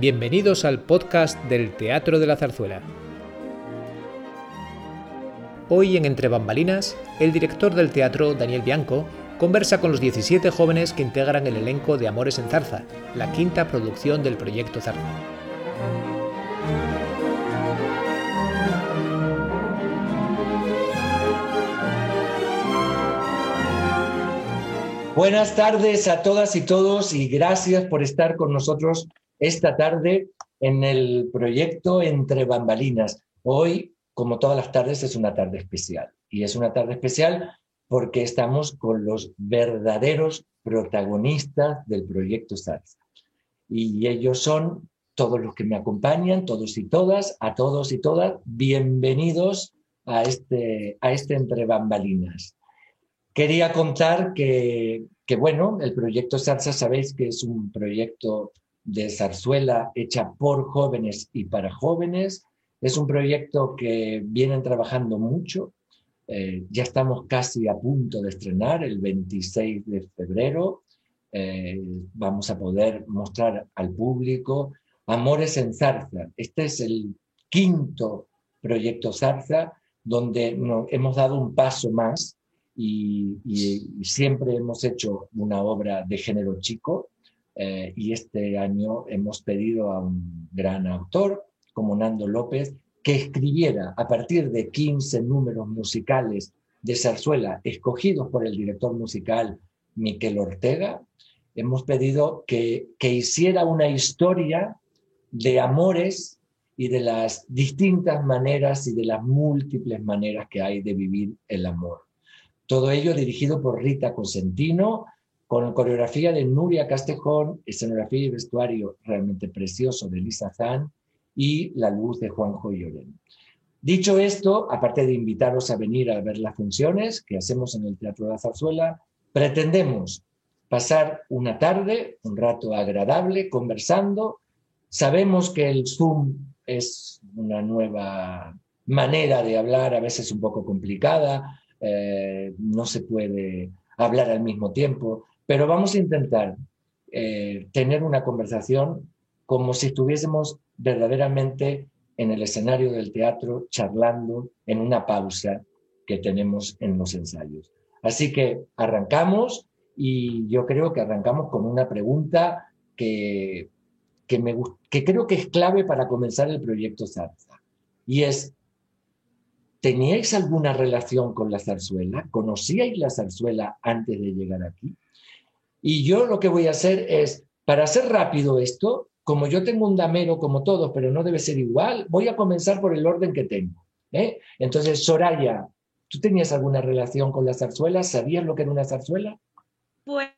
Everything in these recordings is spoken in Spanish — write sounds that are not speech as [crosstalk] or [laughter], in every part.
Bienvenidos al podcast del Teatro de la Zarzuela. Hoy en Entre Bambalinas, el director del teatro, Daniel Bianco, conversa con los 17 jóvenes que integran el elenco de Amores en Zarza, la quinta producción del proyecto Zarza. Buenas tardes a todas y todos y gracias por estar con nosotros esta tarde en el proyecto Entre Bambalinas. Hoy, como todas las tardes, es una tarde especial. Y es una tarde especial porque estamos con los verdaderos protagonistas del proyecto Salsa. Y ellos son todos los que me acompañan, todos y todas, a todos y todas, bienvenidos a este, a este Entre Bambalinas. Quería contar que, bueno, el proyecto Salsa, sabéis que es un proyecto de zarzuela hecha por jóvenes y para jóvenes. Es un proyecto que vienen trabajando mucho. Eh, ya estamos casi a punto de estrenar el 26 de febrero. Eh, vamos a poder mostrar al público Amores en Zarza. Este es el quinto proyecto Zarza donde hemos dado un paso más y, siempre hemos hecho una obra de género chico eh, y este año hemos pedido a un gran autor como Nando López que escribiera a partir de 15 números musicales de zarzuela escogidos por el director musical Miquel Ortega. Hemos pedido que, que hiciera una historia de amores y de las distintas maneras y de las múltiples maneras que hay de vivir el amor. Todo ello dirigido por Rita Cosentino, con coreografía de Nuria Castejón, escenografía y vestuario realmente precioso de Lisa Zan y la luz de Juanjo Lloren. Dicho esto, aparte de invitaros a venir a ver las funciones que hacemos en el Teatro de la Zarzuela, pretendemos pasar una tarde, un rato agradable, conversando. Sabemos que el Zoom es una nueva manera de hablar, a veces un poco complicada, eh, no se puede hablar al mismo tiempo, pero vamos a intentar eh, tener una conversación como si estuviésemos verdaderamente en el escenario del teatro charlando en una pausa que tenemos en los ensayos. Así que arrancamos y yo creo que arrancamos con una pregunta que, que, me, que creo que es clave para comenzar el proyecto Zarza. Y es, ¿teníais alguna relación con la zarzuela? ¿Conocíais la zarzuela antes de llegar aquí? Y yo lo que voy a hacer es, para hacer rápido esto, como yo tengo un damero como todos, pero no debe ser igual, voy a comenzar por el orden que tengo. ¿eh? Entonces, Soraya, ¿tú tenías alguna relación con la zarzuela? ¿Sabías lo que era una zarzuela? Pues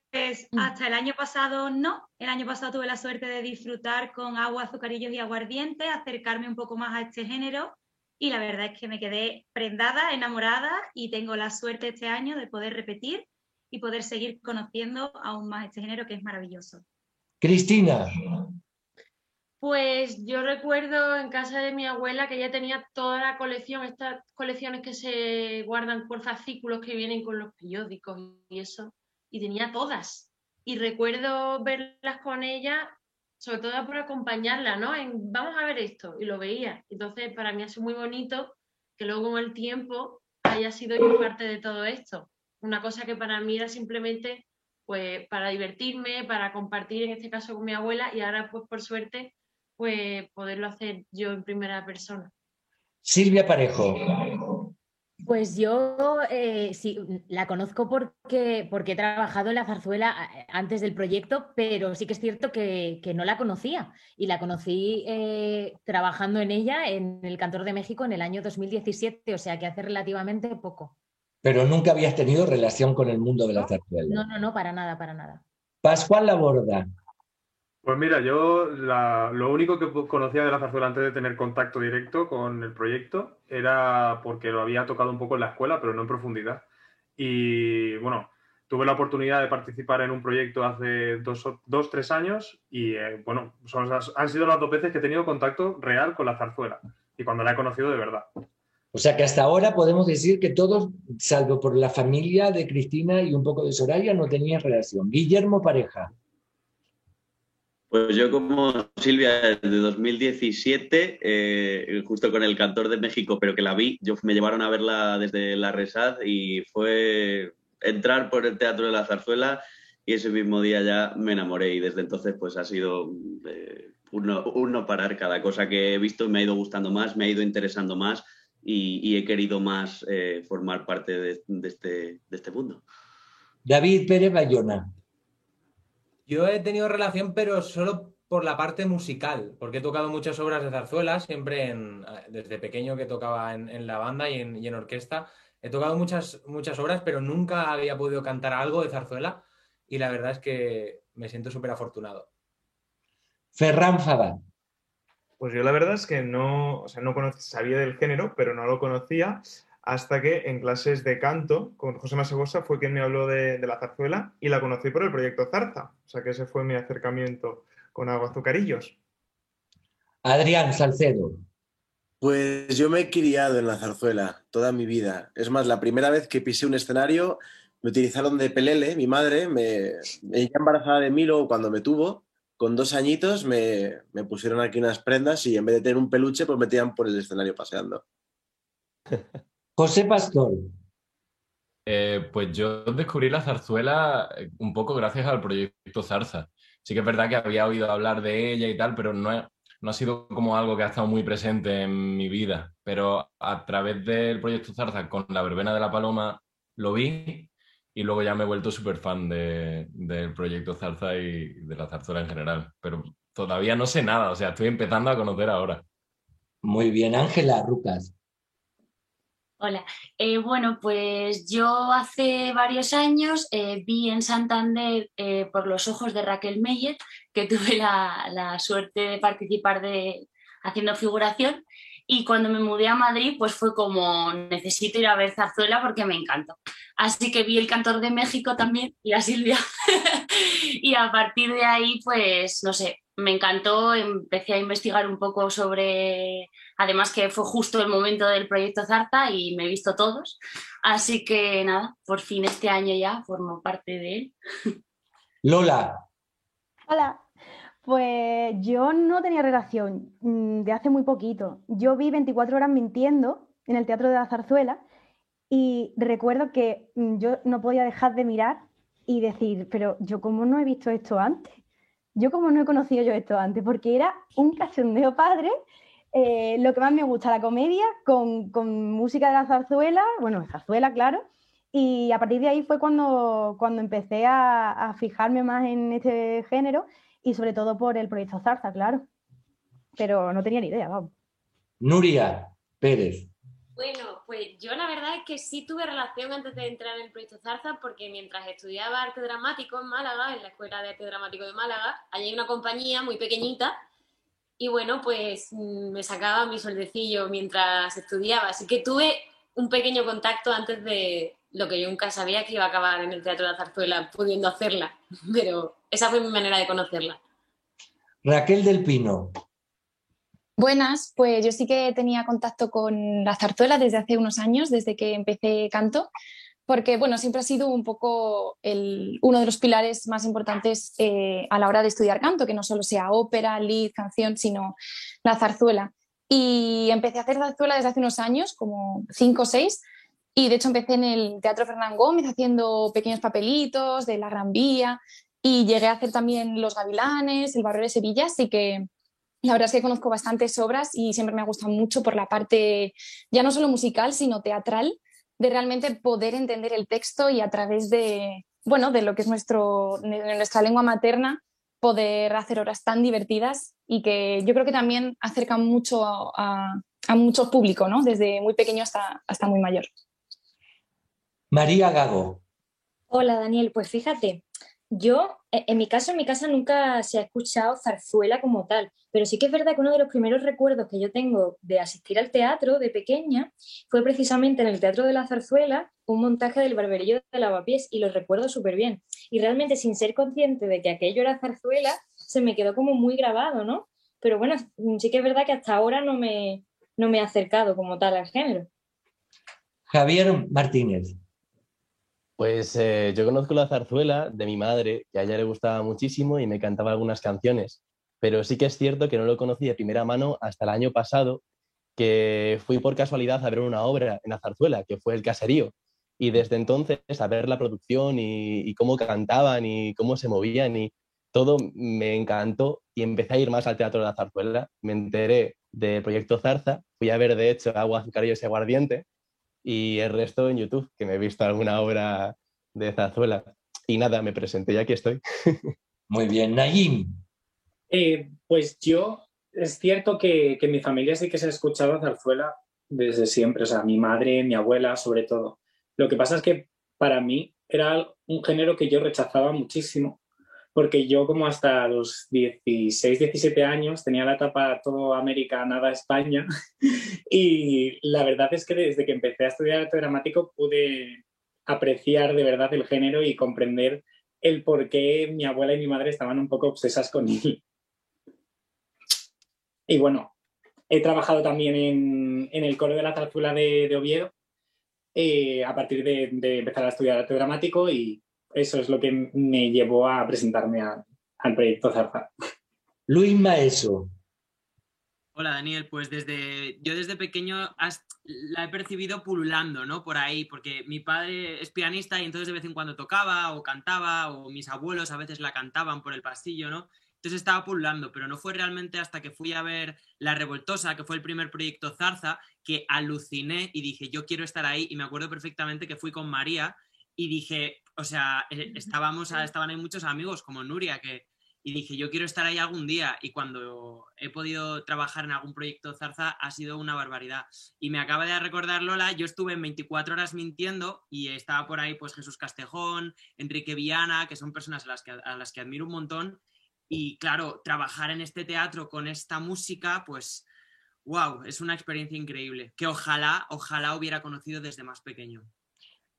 hasta el año pasado no. El año pasado tuve la suerte de disfrutar con agua, azucarillos y aguardiente, acercarme un poco más a este género y la verdad es que me quedé prendada, enamorada y tengo la suerte este año de poder repetir y poder seguir conociendo aún más este género que es maravilloso. Cristina. Pues yo recuerdo en casa de mi abuela que ella tenía toda la colección, estas colecciones que se guardan por fascículos que vienen con los periódicos y eso, y tenía todas. Y recuerdo verlas con ella, sobre todo por acompañarla, ¿no? En, vamos a ver esto, y lo veía. Entonces, para mí ha sido muy bonito que luego con el tiempo haya sido parte de todo esto una cosa que para mí era simplemente pues para divertirme, para compartir en este caso con mi abuela y ahora pues por suerte pues poderlo hacer yo en primera persona. Silvia Parejo. Pues yo eh, sí, la conozco porque, porque he trabajado en la zarzuela eh, antes del proyecto, pero sí que es cierto que, no la conocía y la conocí eh, trabajando en ella en el Cantor de México en el año 2017, o sea que hace relativamente poco. Pero nunca habías tenido relación con el mundo de la zarzuela. No, no, no, para nada, para nada. Pascual Laborda. Pues mira, yo lo único que conocía de la zarzuela antes de tener contacto directo con el proyecto era porque lo había tocado un poco en la escuela, pero no en profundidad. Y bueno, tuve la oportunidad de participar en un proyecto hace dos, dos tres años y eh, bueno, han sido las dos veces que he tenido contacto real con la zarzuela y cuando la he conocido de verdad. O sea que hasta ahora podemos decir que todos, salvo por la familia de Cristina y un poco de Soraya, no tenían relación. Guillermo Pareja. Pues yo como Silvia desde 2017, eh, justo con el Cantor de México, pero que la vi, yo me llevaron a verla desde la Resad y fue entrar por el Teatro de la Zarzuela y ese mismo día ya me enamoré y desde entonces pues ha sido eh, uno, parar cada cosa que he visto me ha ido gustando más, me ha ido interesando más y, he querido más eh, formar parte de, este, de este mundo. David Pérez Bayona. Yo he tenido relación, pero solo por la parte musical, porque he tocado muchas obras de zarzuela, siempre desde pequeño que tocaba en, la banda y en, orquesta. He tocado muchas, muchas obras, pero nunca había podido cantar algo de zarzuela y la verdad es que me siento súper afortunado. Ferran Fabán. Pues yo la verdad es que no, o sea, no sabía del género, pero no lo conocía hasta que en clases de canto con José Masegosa fue quien me habló de, la zarzuela y la conocí por el proyecto Zarza. O sea que ese fue mi acercamiento con Agua Azucarillos. Adrián Salcedo. Pues yo me he criado en la zarzuela toda mi vida. Es más, la primera vez que pisé un escenario me utilizaron de pelele. Mi madre me, ella embarazada de mí luego cuando me tuvo, con dos añitos me, me pusieron aquí unas prendas y en vez de tener un peluche pues me metían por el escenario paseando. [laughs] José Pastor. Eh, pues yo descubrí la zarzuela eh, un poco gracias al proyecto Zarza. Sí que es verdad que había oído hablar de ella y tal, pero no, no ha sido como algo que ha estado muy presente en mi vida. Pero a través del proyecto Zarza con la verbena de la paloma lo vi y luego ya me he vuelto súper fan de, del proyecto Zarza y de la zarzuela en general. Pero todavía no sé nada, o sea, estoy empezando a conocer ahora. Muy bien, Ángela Rucas. Hola, eh, bueno, pues yo hace varios años eh, vi en Santander eh, por los ojos de Raquel Meyer, que tuve la, suerte de participar de haciendo figuración y cuando me mudé a Madrid pues fue como necesito ir a ver Zarzuela porque me encantó. Así que vi el Cantor de México también y a Silvia [laughs] y a partir de ahí pues no sé, me encantó, empecé a investigar un poco sobre Además que fue justo el momento del proyecto Zarta y me he visto todos. Así que nada, por fin este año ya formo parte de él. [laughs] Lola. Hola. Pues yo no tenía relación mm, de hace muy poquito. Yo vi 24 horas mintiendo en el Teatro de la Zarzuela y recuerdo que mm, yo no podía dejar de mirar y decir, pero yo cómo no he visto esto antes, yo cómo no he conocido yo esto antes, porque era un cachondeo padre eh, lo que más me gusta, la comedia, con, música de la zarzuela, bueno, zarzuela, claro, y a partir de ahí fue cuando, cuando empecé a, fijarme más en este género y sobre todo por el proyecto Zarza, claro. Pero no tenía ni idea, vamos. Nuria Pérez. Bueno, pues yo la verdad es que sí tuve relación antes de entrar en el proyecto Zarza porque mientras estudiaba arte dramático en Málaga, en la Escuela de Arte Dramático de Málaga, allí hay una compañía muy pequeñita y bueno, pues mm, me sacaba mi sueldecillo mientras estudiaba. Así que tuve un pequeño contacto antes de lo que yo nunca sabía que iba a acabar en el Teatro de la Zarzuela pudiendo hacerla, [laughs] pero esa fue mi manera de conocerla. Raquel del Pino. Buenas, pues yo sí que tenía contacto con la zarzuela desde hace unos años, desde que empecé canto, porque bueno, siempre ha sido un poco uno de los pilares más importantes eh, a la hora de estudiar canto, que no solo sea ópera, lead, canción, sino la zarzuela. Y empecé a hacer zarzuela desde hace unos años, como cinco o seis, y de hecho empecé en el Teatro Fernán Gómez haciendo pequeños papelitos de la Gran Vía, y llegué a hacer también Los Gavilanes, El Barrio de Sevilla, así que la verdad es que conozco bastantes obras y siempre me ha gustado mucho por la parte ya no solo musical, sino teatral de realmente poder entender el texto y a través de, bueno, de lo que es nuestro, nuestra lengua materna, poder hacer horas tan divertidas y que yo creo que también acercan mucho a, a, mucho público, ¿no? desde muy pequeño hasta, hasta muy mayor. María Gago. Hola Daniel, pues fíjate, yo, e, en mi caso, en mi casa nunca se ha escuchado zarzuela como tal, pero sí que es verdad que uno de los primeros recuerdos que yo tengo de asistir al teatro de pequeña fue precisamente en el Teatro de la Zarzuela, un montaje del Barberillo de Lavapiés, y lo recuerdo súper bien. Y realmente, sin ser consciente de que aquello era zarzuela, se me quedó como muy grabado, ¿no? Pero bueno, sí que es verdad que hasta ahora no me, no me he acercado como tal al género. Javier Martínez. Pues eh, yo conozco la zarzuela de mi madre, que a ella le gustaba muchísimo y me cantaba algunas canciones, pero sí que es cierto que no lo conocí de primera mano hasta el año pasado, que fui por casualidad a ver una obra en la zarzuela, que fue El Caserío, y desde entonces a ver la producción y, cómo cantaban y cómo se movían y todo me encantó y empecé a ir más al teatro de la zarzuela, me enteré del proyecto Zarza, fui a ver de hecho Agua, Azucarillos y Aguardiente, y el resto en YouTube, que me he visto alguna obra de Zarzuela. Y nada, me presenté y aquí estoy. [laughs] Muy bien, Nayim. Eh, pues yo, es cierto que, que mi familia sí que se ha escuchado Zarzuela desde siempre, o sea, mi madre, mi abuela, sobre todo. Lo que pasa es que para mí era un género que yo rechazaba muchísimo, porque yo como hasta los 16, 17 años tenía la etapa todo América, nada España, [laughs] y la verdad es que desde que empecé a estudiar arte dramático pude apreciar de verdad el género y comprender el por qué mi abuela y mi madre estaban un poco obsesas con él. Y bueno, he trabajado también en, en el coro de la zarzuela de, de Oviedo eh, a partir de, de, empezar a estudiar arte dramático y eso es lo que me llevó a presentarme a, al proyecto Zarza. Luis Maeso. Hola Daniel, pues desde yo desde pequeño la he percibido pululando, ¿no? Por ahí, porque mi padre es pianista y entonces de vez en cuando tocaba o cantaba o mis abuelos a veces la cantaban por el pasillo, ¿no? Entonces estaba pululando, pero no fue realmente hasta que fui a ver La Revoltosa, que fue el primer proyecto Zarza, que aluciné y dije, yo quiero estar ahí. Y me acuerdo perfectamente que fui con María y dije, o sea, eh, estábamos, estaban ahí muchos amigos como Nuria, que, y dije, yo quiero estar ahí algún día. Y cuando he podido trabajar en algún proyecto Zarza ha sido una barbaridad. Y me acaba de recordar Lola, yo estuve en 24 horas mintiendo y estaba por ahí pues Jesús Castejón, Enrique Viana, que son personas a las que, a las que admiro un montón. Y claro, trabajar en este teatro con esta música, pues, wow, es una experiencia increíble, que ojalá, ojalá hubiera conocido desde más pequeño.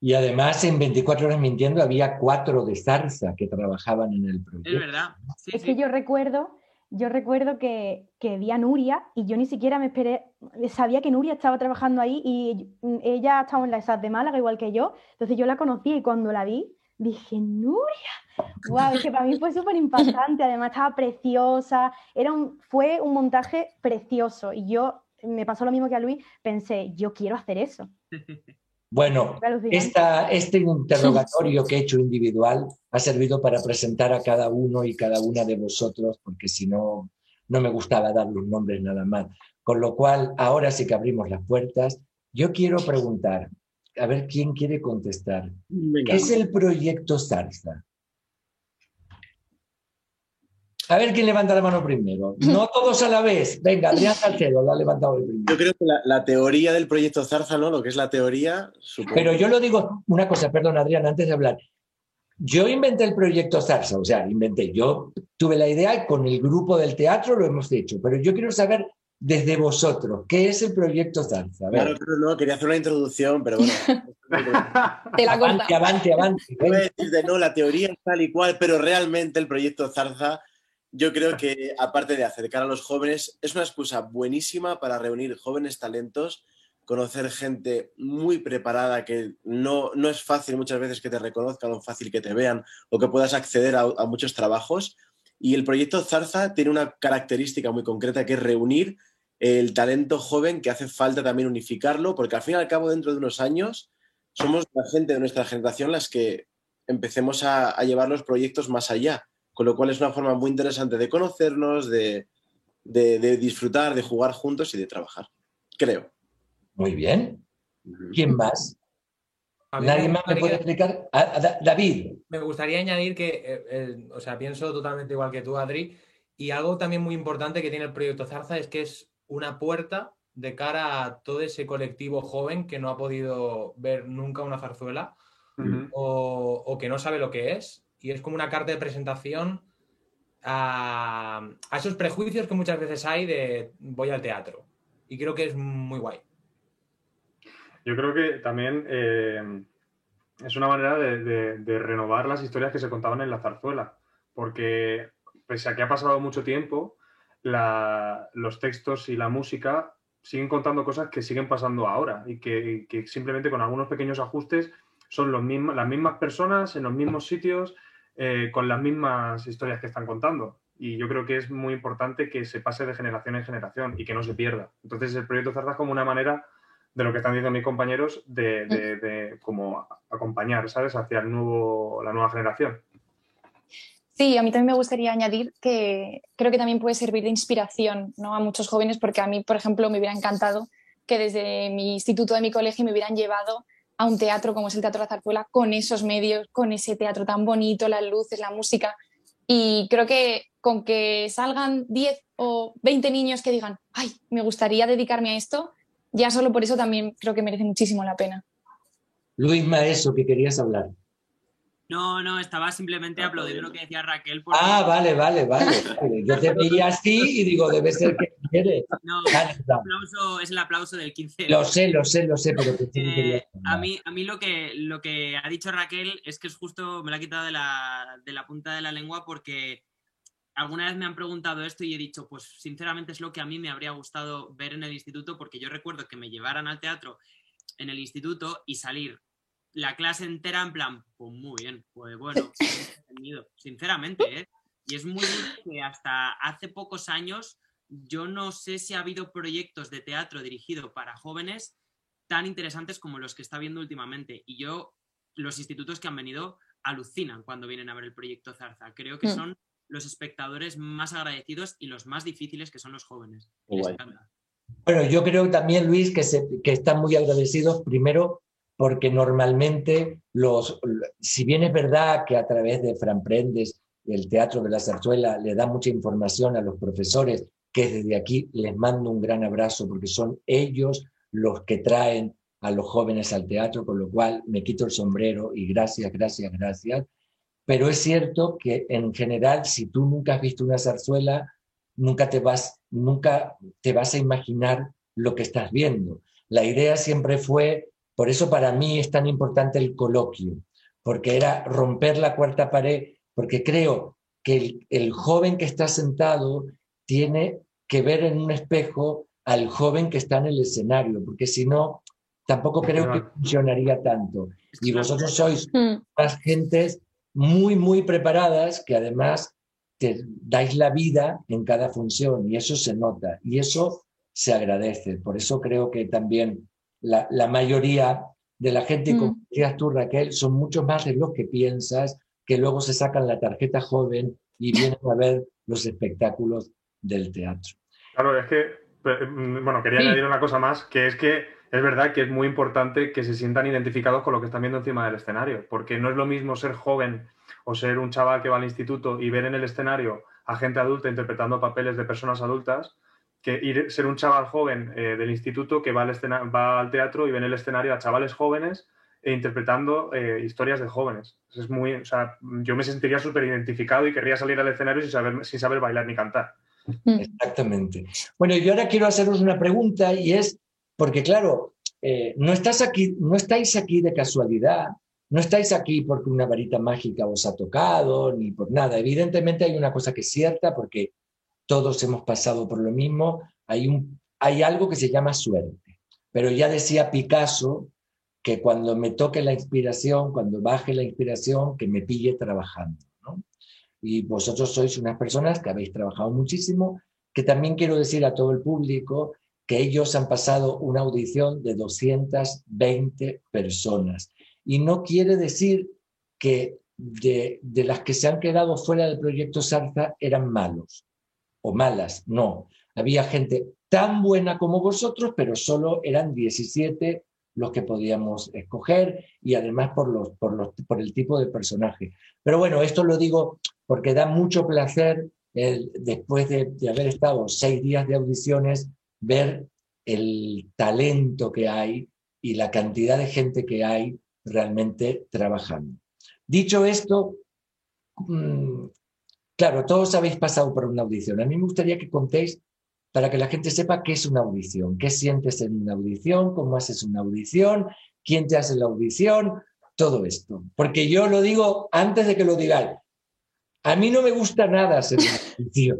Y además en 24 horas mintiendo había cuatro de zarza que trabajaban en el proyecto. Es verdad. Sí, es sí. que yo recuerdo, yo recuerdo que, que vi a Nuria y yo ni siquiera me esperé, sabía que Nuria estaba trabajando ahí y ella estaba en la ESAD de Málaga igual que yo, entonces yo la conocí y cuando la vi dije, Nuria, wow, es que para mí fue súper impactante, además estaba preciosa, era un, fue un montaje precioso y yo, me pasó lo mismo que a Luis, pensé, yo quiero hacer eso. [laughs] Bueno, esta, este interrogatorio que he hecho individual ha servido para presentar a cada uno y cada una de vosotros, porque si no, no me gustaba dar los nombres nada más. Con lo cual, ahora sí que abrimos las puertas. Yo quiero preguntar, a ver quién quiere contestar. Venga. ¿Qué es el proyecto Zarza? A ver quién levanta la mano primero. No [laughs] todos a la vez. Venga, Adrián Salcedo lo ha levantado el primero. Yo creo que la, la, teoría del proyecto Zarza, ¿no? Lo que es la teoría. Supongo. Pero yo lo digo, una cosa, perdón, Adrián, antes de hablar. Yo inventé el proyecto Zarza, o sea, inventé. Yo tuve la idea con el grupo del teatro lo hemos hecho, pero yo quiero saber desde vosotros, ¿qué es el proyecto Zarza? Claro, claro, no, quería hacer una introducción, pero bueno. [laughs] Te la avante, avante, avante. Voy a decir de no, la teoría es tal y cual, pero realmente el proyecto Zarza yo creo que, aparte de acercar a los jóvenes, es una excusa buenísima para reunir jóvenes talentos, conocer gente muy preparada, que no, no es fácil muchas veces que te reconozcan o fácil que te vean o que puedas acceder a, muchos trabajos. Y el proyecto Zarza tiene una característica muy concreta que es reunir el talento joven que hace falta también unificarlo, porque al fin y al cabo, dentro de unos años, somos la gente de nuestra generación las que empecemos a llevar los proyectos más allá con lo cual es una forma muy interesante de conocernos, de, de, de, disfrutar, de jugar juntos y de trabajar, creo. Muy bien. ¿Quién más? ¿Nadie más me puede explicar? Ah, David. Me gustaría añadir que, eh, eh, o sea, pienso totalmente igual que tú, Adri, y algo también muy importante que tiene el proyecto Zarza es que es una puerta de cara a todo ese colectivo joven que no ha podido ver nunca una zarzuela uh -huh. o, o que no sabe lo que es y es como una carta de presentación a, esos prejuicios que muchas veces hay de voy al teatro. Y creo que es muy guay. Yo creo que también eh, es una manera de, renovar las historias que se contaban en la zarzuela, porque pese a que ha pasado mucho tiempo, los textos y la música siguen contando cosas que siguen pasando ahora y que, simplemente con algunos pequeños ajustes son las mismas personas en los mismos sitios eh, con las mismas historias que están contando. Y yo creo que es muy importante que se pase de generación en generación y que no se pierda. Entonces el proyecto Zarza es como una manera de lo que están diciendo mis compañeros de, de, de como acompañar, ¿sabes?, hacia el nuevo, la nueva generación. Sí, a mí también me gustaría añadir que creo que también puede servir de inspiración ¿no? a muchos jóvenes, porque a mí, por ejemplo, me hubiera encantado que desde mi instituto de mi colegio me hubieran llevado a un teatro como es el Teatro de la Zarzuela, con esos medios, con ese teatro tan bonito, las luces, la música. Y creo que con que salgan 10 o 20 niños que digan, ay, me gustaría dedicarme a esto, ya solo por eso también creo que merece muchísimo la pena. Luis Maeso, que querías hablar. No, no, estaba simplemente aplaudiendo lo que decía Raquel. Ah, vale, vale, vale. Yo te veía así y digo, debe ser que quiere. No, el aplauso, es el aplauso del 15. Lo sé, lo sé, lo sé, pero eh, a mí, a mí lo que, lo que ha dicho Raquel es que es justo, me lo ha quitado de la, de la punta de la lengua porque alguna vez me han preguntado esto y he dicho, pues sinceramente es lo que a mí me habría gustado ver en el instituto porque yo recuerdo que me llevaran al teatro en el instituto y salir la clase entera en plan, pues muy bien, pues bueno, [laughs] sinceramente, ¿eh? Y es muy que hasta hace pocos años yo no sé si ha habido proyectos de teatro dirigido para jóvenes tan interesantes como los que está viendo últimamente. Y yo, los institutos que han venido alucinan cuando vienen a ver el proyecto Zarza. Creo que mm. son los espectadores más agradecidos y los más difíciles que son los jóvenes. Bueno, yo creo también, Luis, que, se, que están muy agradecidos primero porque normalmente los, si bien es verdad que a través de Fran Prendes, el Teatro de la Zarzuela, le da mucha información a los profesores, que desde aquí les mando un gran abrazo, porque son ellos los que traen a los jóvenes al teatro, con lo cual me quito el sombrero y gracias, gracias, gracias. Pero es cierto que en general, si tú nunca has visto una zarzuela, nunca te vas, nunca te vas a imaginar lo que estás viendo. La idea siempre fue por eso para mí es tan importante el coloquio, porque era romper la cuarta pared, porque creo que el, joven que está sentado tiene que ver en un espejo al joven que está en el escenario, porque si no, tampoco creo que funcionaría tanto. Y vosotros sois mm. más gentes muy, muy preparadas que además te dais la vida en cada función y eso se nota y eso se agradece. Por eso creo que también la, mayoría de la gente, como mm. decías tú, Raquel, son mucho más de los que piensas, que luego se sacan la tarjeta joven y vienen a ver los espectáculos del teatro. Claro, es que, mm, bueno, quería añadir una cosa más, que es que es verdad que es muy importante que se sientan identificados con lo que están viendo encima del escenario, porque no es lo mismo ser joven o ser un chaval que va al instituto y ver en el escenario a gente adulta interpretando papeles de personas adultas, que ir, ser un chaval joven eh, del instituto que va al, va al teatro y ve en el escenario a chavales jóvenes e interpretando eh, historias de jóvenes. Es muy, o sea, yo me sentiría súper identificado y querría salir al escenario sin saber, sin saber bailar ni cantar. Mm. Exactamente. Bueno, yo ahora quiero haceros una pregunta y es, porque claro, eh, no, estás aquí, no estáis aquí de casualidad, no estáis aquí porque una varita mágica os ha tocado, ni por nada. Evidentemente hay una cosa que es cierta, porque todos hemos pasado por lo mismo, hay, un, hay algo que se llama suerte. Pero ya decía Picasso que cuando me toque la inspiración, cuando baje la inspiración, que me pille trabajando. Y vosotros sois unas personas que habéis trabajado muchísimo, que también quiero decir a todo el público que ellos han pasado una audición de 220 personas. Y no quiere decir que de, de las que se han quedado fuera del proyecto Sarza eran malos o malas, no. Había gente tan buena como vosotros, pero solo eran 17 los que podíamos escoger y además por, los, por, los, por el tipo de personaje. Pero bueno, esto lo digo porque da mucho placer después de, de haber estado seis días de audiciones, ver el talento que hay y la cantidad de gente que hay realmente trabajando. Dicho esto, mm, Claro, todos habéis pasado por una audición. A mí me gustaría que contéis para que la gente sepa qué es una audición, qué sientes en una audición, cómo haces una audición, quién te hace la audición, todo esto. Porque yo lo digo antes de que lo digáis. A mí no me gusta nada hacer una [laughs] audición.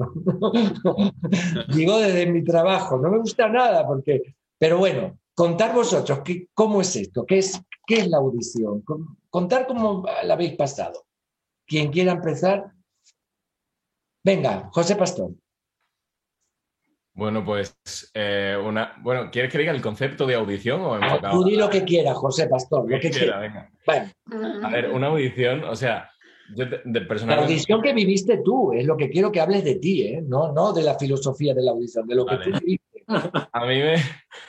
[laughs] digo desde mi trabajo, no me gusta nada porque... Pero bueno, contar vosotros, ¿qué, ¿cómo es esto? ¿Qué es, ¿qué es la audición? Contar cómo la habéis pasado. Quien quiera empezar. Venga, José Pastor. Bueno, pues eh, una. Bueno, ¿quieres que diga el concepto de audición o enfocado? Tú di lo que quieras, José Pastor, lo que, quiera. Venga. A ver, una audición, o sea, yo de, La audición que viviste tú, es lo que quiero que hables de ti, ¿eh? no, no de la filosofía de la audición, de lo que tú viviste. A mí, me,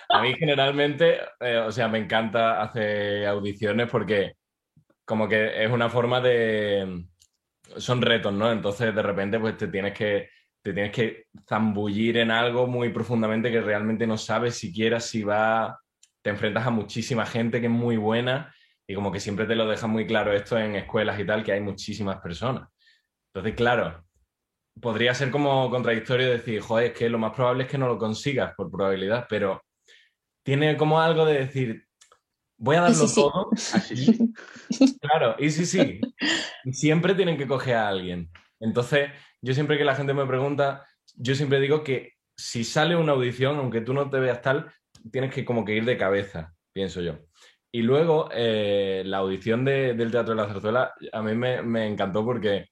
a mí generalmente, eh, o sea, me encanta hacer audiciones porque como que es una forma de... Son retos, ¿no? Entonces de repente pues te tienes que te tienes que zambullir en algo muy profundamente que realmente no sabes siquiera si va, te enfrentas a muchísima gente que es muy buena y como que siempre te lo deja muy claro esto en escuelas y tal, que hay muchísimas personas. Entonces, claro, podría ser como contradictorio decir, joder, es que lo más probable es que no lo consigas por probabilidad, pero tiene como algo de decir, voy a darlo todo. [laughs] Claro, y sí, sí. Siempre tienen que coger a alguien. Entonces, yo siempre que la gente me pregunta, yo siempre digo que si sale una audición, aunque tú no te veas tal, tienes que como que ir de cabeza, pienso yo. Y luego, eh, la audición del Teatro de la Zarzuela a mí me, encantó porque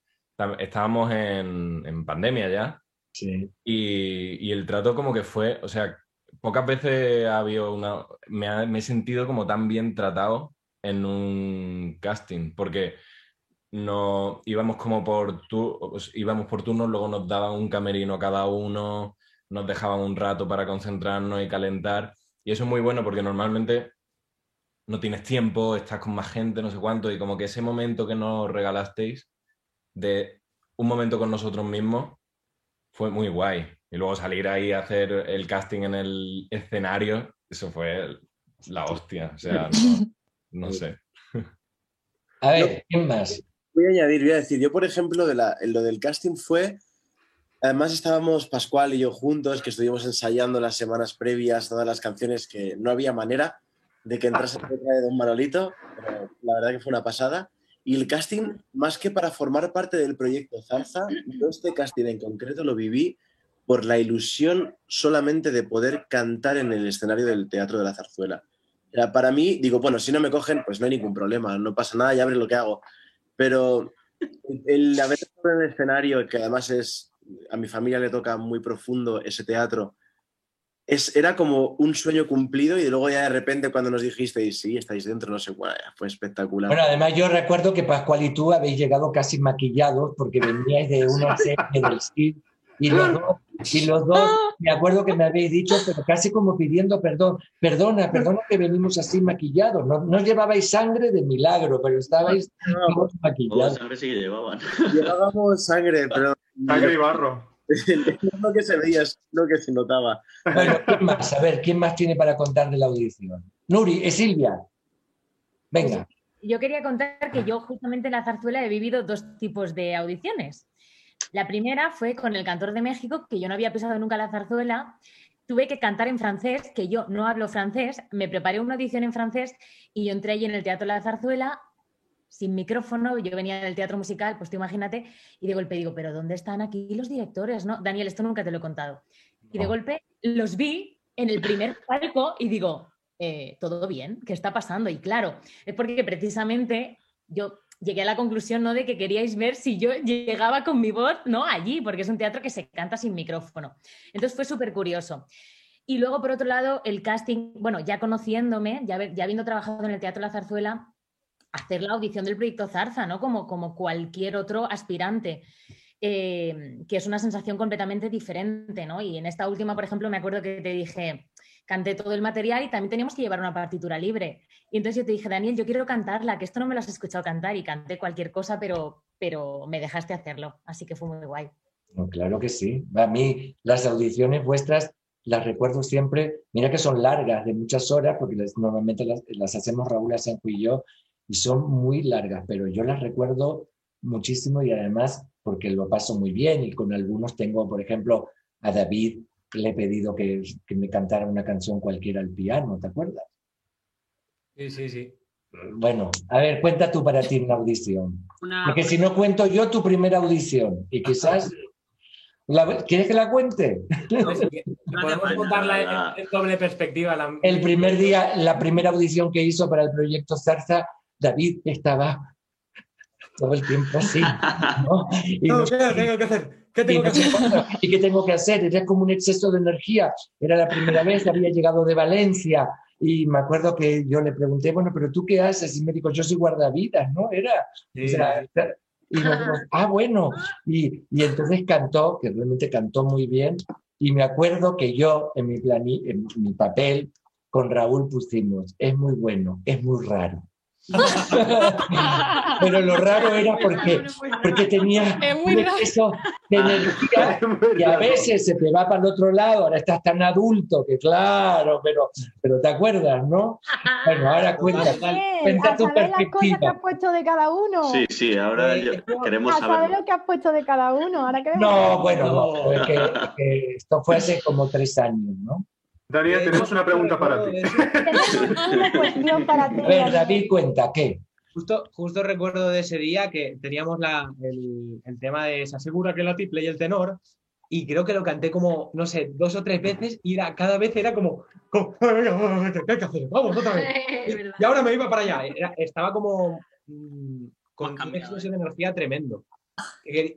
estábamos en, pandemia ya. Sí. Y, y, el trato como que fue, o sea, pocas veces ha habido una... Me, he sentido como tan bien tratado en un casting, porque no íbamos como por tu, íbamos por turnos, luego nos daban un camerino cada uno, nos dejaban un rato para concentrarnos y calentar. Y eso es muy bueno porque normalmente no tienes tiempo, estás con más gente, no sé cuánto, y como que ese momento que nos regalasteis de un momento con nosotros mismos fue muy guay. Y luego salir ahí a hacer el casting en el escenario, eso fue la hostia. O sea, no, sé. [laughs] A ver, ¿quién más? Voy a añadir, voy a decir, yo por ejemplo, de lo del casting fue, además estábamos Pascual y yo juntos, que estuvimos ensayando las semanas previas todas las canciones que no había manera de que entrase [laughs] la letra de Don Manolito, pero la verdad que fue una pasada. Y el casting, más que para formar parte del proyecto Zarza, yo este casting en concreto lo viví por la ilusión solamente de poder cantar en el escenario del Teatro de la Zarzuela. para mí, digo, bueno, si no me cogen, pues no hay ningún problema, no pasa nada, ya veré lo que hago. Pero el haber estado en el escenario, que además es, a mi familia le toca muy profundo ese teatro, es, era como un sueño cumplido y luego ya de repente cuando nos dijisteis, sí, estáis dentro, no sé, bueno, fue espectacular. Bueno, además yo recuerdo que Pascual y tú habéis llegado casi maquillados porque veníais de una serie del y los dos, y los dos, me acuerdo que me habéis dicho, pero casi como pidiendo perdón, perdona, perdona que venimos así maquillados, no, no llevabais sangre de milagro, pero estabais maquillados. sangre sí que llevaban. Llevábamos sangre, pero... [laughs] Sangre y barro. [laughs] lo que se veía, es lo que se notaba. Bueno, ¿quién más? A ver, ¿quién más tiene para contar de la audición? Nuri, es Silvia. Venga. Yo quería contar que yo justamente en la zarzuela he vivido dos tipos de audiciones. La primera fue con el Cantor de México, que yo no había pisado nunca la zarzuela. Tuve que cantar en francés, que yo no hablo francés. Me preparé una audición en francés y yo entré ahí en el Teatro la Zarzuela sin micrófono. Yo venía del teatro musical, pues tú imagínate, y de golpe digo, ¿pero dónde están aquí los directores? No, Daniel, esto nunca te lo he contado. Y de golpe los vi en el primer palco y digo, eh, ¿todo bien? ¿Qué está pasando? Y claro, es porque precisamente yo llegué a la conclusión ¿no? de que queríais ver si yo llegaba con mi voz ¿no? allí, porque es un teatro que se canta sin micrófono. Entonces fue súper curioso. Y luego, por otro lado, el casting, bueno, ya conociéndome, ya, ya habiendo trabajado en el Teatro La Zarzuela, hacer la audición del proyecto Zarza, ¿no? Como, como cualquier otro aspirante. Eh, que es una sensación completamente diferente, ¿no? Y en esta última, por ejemplo, me acuerdo que te dije, canté todo el material y también teníamos que llevar una partitura libre. Y entonces yo te dije, Daniel, yo quiero cantarla, que esto no me lo has escuchado cantar y canté cualquier cosa, pero, pero me dejaste hacerlo. Así que fue muy guay. claro que sí. A mí las audiciones vuestras las recuerdo siempre, mira que son largas, de muchas horas, porque normalmente las, hacemos Raúl Asenjo y yo, y son muy largas, pero yo las recuerdo muchísimo y además porque lo paso muy bien y con algunos tengo, por ejemplo, a David le he pedido que, que me cantara una canción cualquiera al piano, ¿te acuerdas? Sí, sí, sí. Bueno, a ver, cuenta tú para ti una audición. Porque si no cuento yo tu primera audición y quizás... [laughs] ¿Quieres que la cuente? Podemos contarla en, doble perspectiva. El primer día, la primera audición que hizo para el proyecto Zarza, David estaba todo el tiempo así. ¿no? Y no, ¿qué tengo que hacer? ¿Qué tengo y, que hacer? ¿Y qué tengo que hacer? Era como un exceso de energía. Era la primera vez, había llegado de Valencia. Y me acuerdo que yo le pregunté, bueno, pero tú qué haces? Y me dijo, yo soy guardavidas, ¿no? Era. O sea, y nosotros, ah, bueno. Y, y, entonces cantó, que realmente cantó muy bien. Y me acuerdo que yo en mi, plani, en mi papel con Raúl pusimos, es muy bueno, es muy raro. Pero lo raro era porque, porque tenía un exceso de energía y a veces se te va para el otro lado, ahora estás tan adulto que claro, pero, pero te acuerdas, ¿no? Bueno, ahora cuenta, cuenta tu perspectiva. las cosas que has puesto de cada uno. Sí, sí, ahora queremos saber. saber lo que has puesto de cada uno. Ahora no, bueno, no, que, que esto fue hace como tres años, ¿no? Daniel, tenemos una pregunta para ti. [laughs] una cuestión para ti. A ver, David, cuenta, ¿qué? Justo, justo recuerdo de ese día que teníamos la, el, el, tema de se asegura que la triple y el tenor, y creo que lo canté como, no sé, dos o tres veces, y era, cada vez era como, como ¿qué hay que hacer? Vamos, otra vez. [laughs] Y, y ahora me iba para allá. Era, estaba como mmm, con una explosión de energía tremendo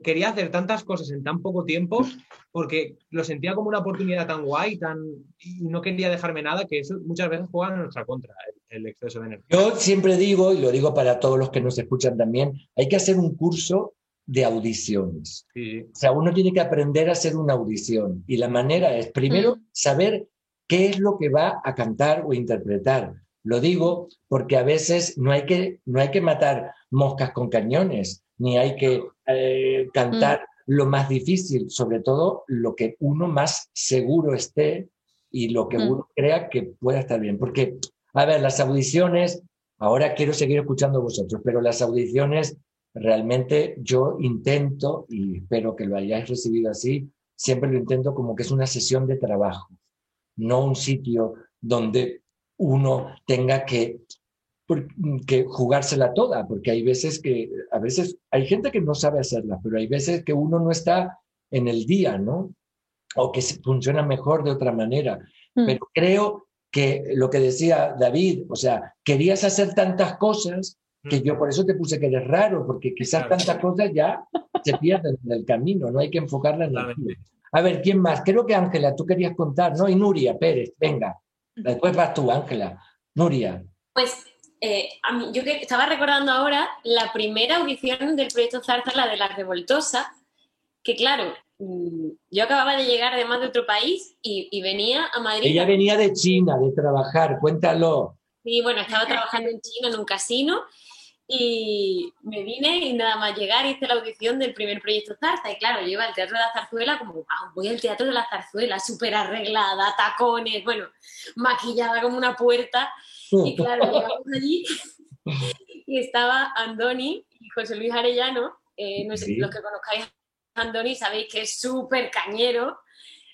quería hacer tantas cosas en tan poco tiempo porque lo sentía como una oportunidad tan guay tan, y no quería dejarme nada que eso muchas veces juega en nuestra contra, el, exceso de energía. Yo siempre digo, y lo digo para todos los que nos escuchan también, hay que hacer un curso de audiciones. Sí. O sea, uno tiene que aprender a hacer una audición y la manera es primero mm. saber qué es lo que va a cantar o interpretar. Lo digo porque a veces no hay que, no hay que matar moscas con cañones ni hay que eh, cantar mm. lo más difícil, sobre todo lo que uno más seguro esté y lo que mm. uno crea que pueda estar bien. Porque, a ver, las audiciones, ahora quiero seguir escuchando a vosotros, pero las audiciones realmente yo intento, y espero que lo hayáis recibido así, siempre lo intento como que es una sesión de trabajo, no un sitio donde uno tenga que que jugársela toda, porque hay veces que, a veces, hay gente que no sabe hacerla, pero hay veces que uno no está en el día, ¿no? O que funciona mejor de otra manera. Mm. Pero creo que lo que decía David, o sea, querías hacer tantas cosas que yo por eso te puse que eres raro, porque quizás tantas cosas ya se pierden en el camino, no hay que enfocarla en la vida. A ver, ¿quién más? Creo que Ángela, tú querías contar, ¿no? Y Nuria Pérez, venga. Después vas tú, Ángela. Nuria. Pues eh, yo que estaba recordando ahora la primera audición del proyecto Zarza, la de la revoltosa, que claro, mm, yo acababa de llegar además de otro país y, venía a Madrid. Ella venía de China, de trabajar, cuéntalo. Sí, bueno, estaba trabajando en China en un casino y me vine y nada más llegar hice la audición del primer proyecto Zarza y claro, yo iba al Teatro de la Zarzuela como, ah, voy al Teatro de la Zarzuela, súper arreglada, tacones, bueno, maquillada como una puerta y claro, llegamos allí [laughs] y estaba Andoni y José Luis Arellano. Eh, no sé, si los que conozcáis a Andoni sabéis que es súper cañero.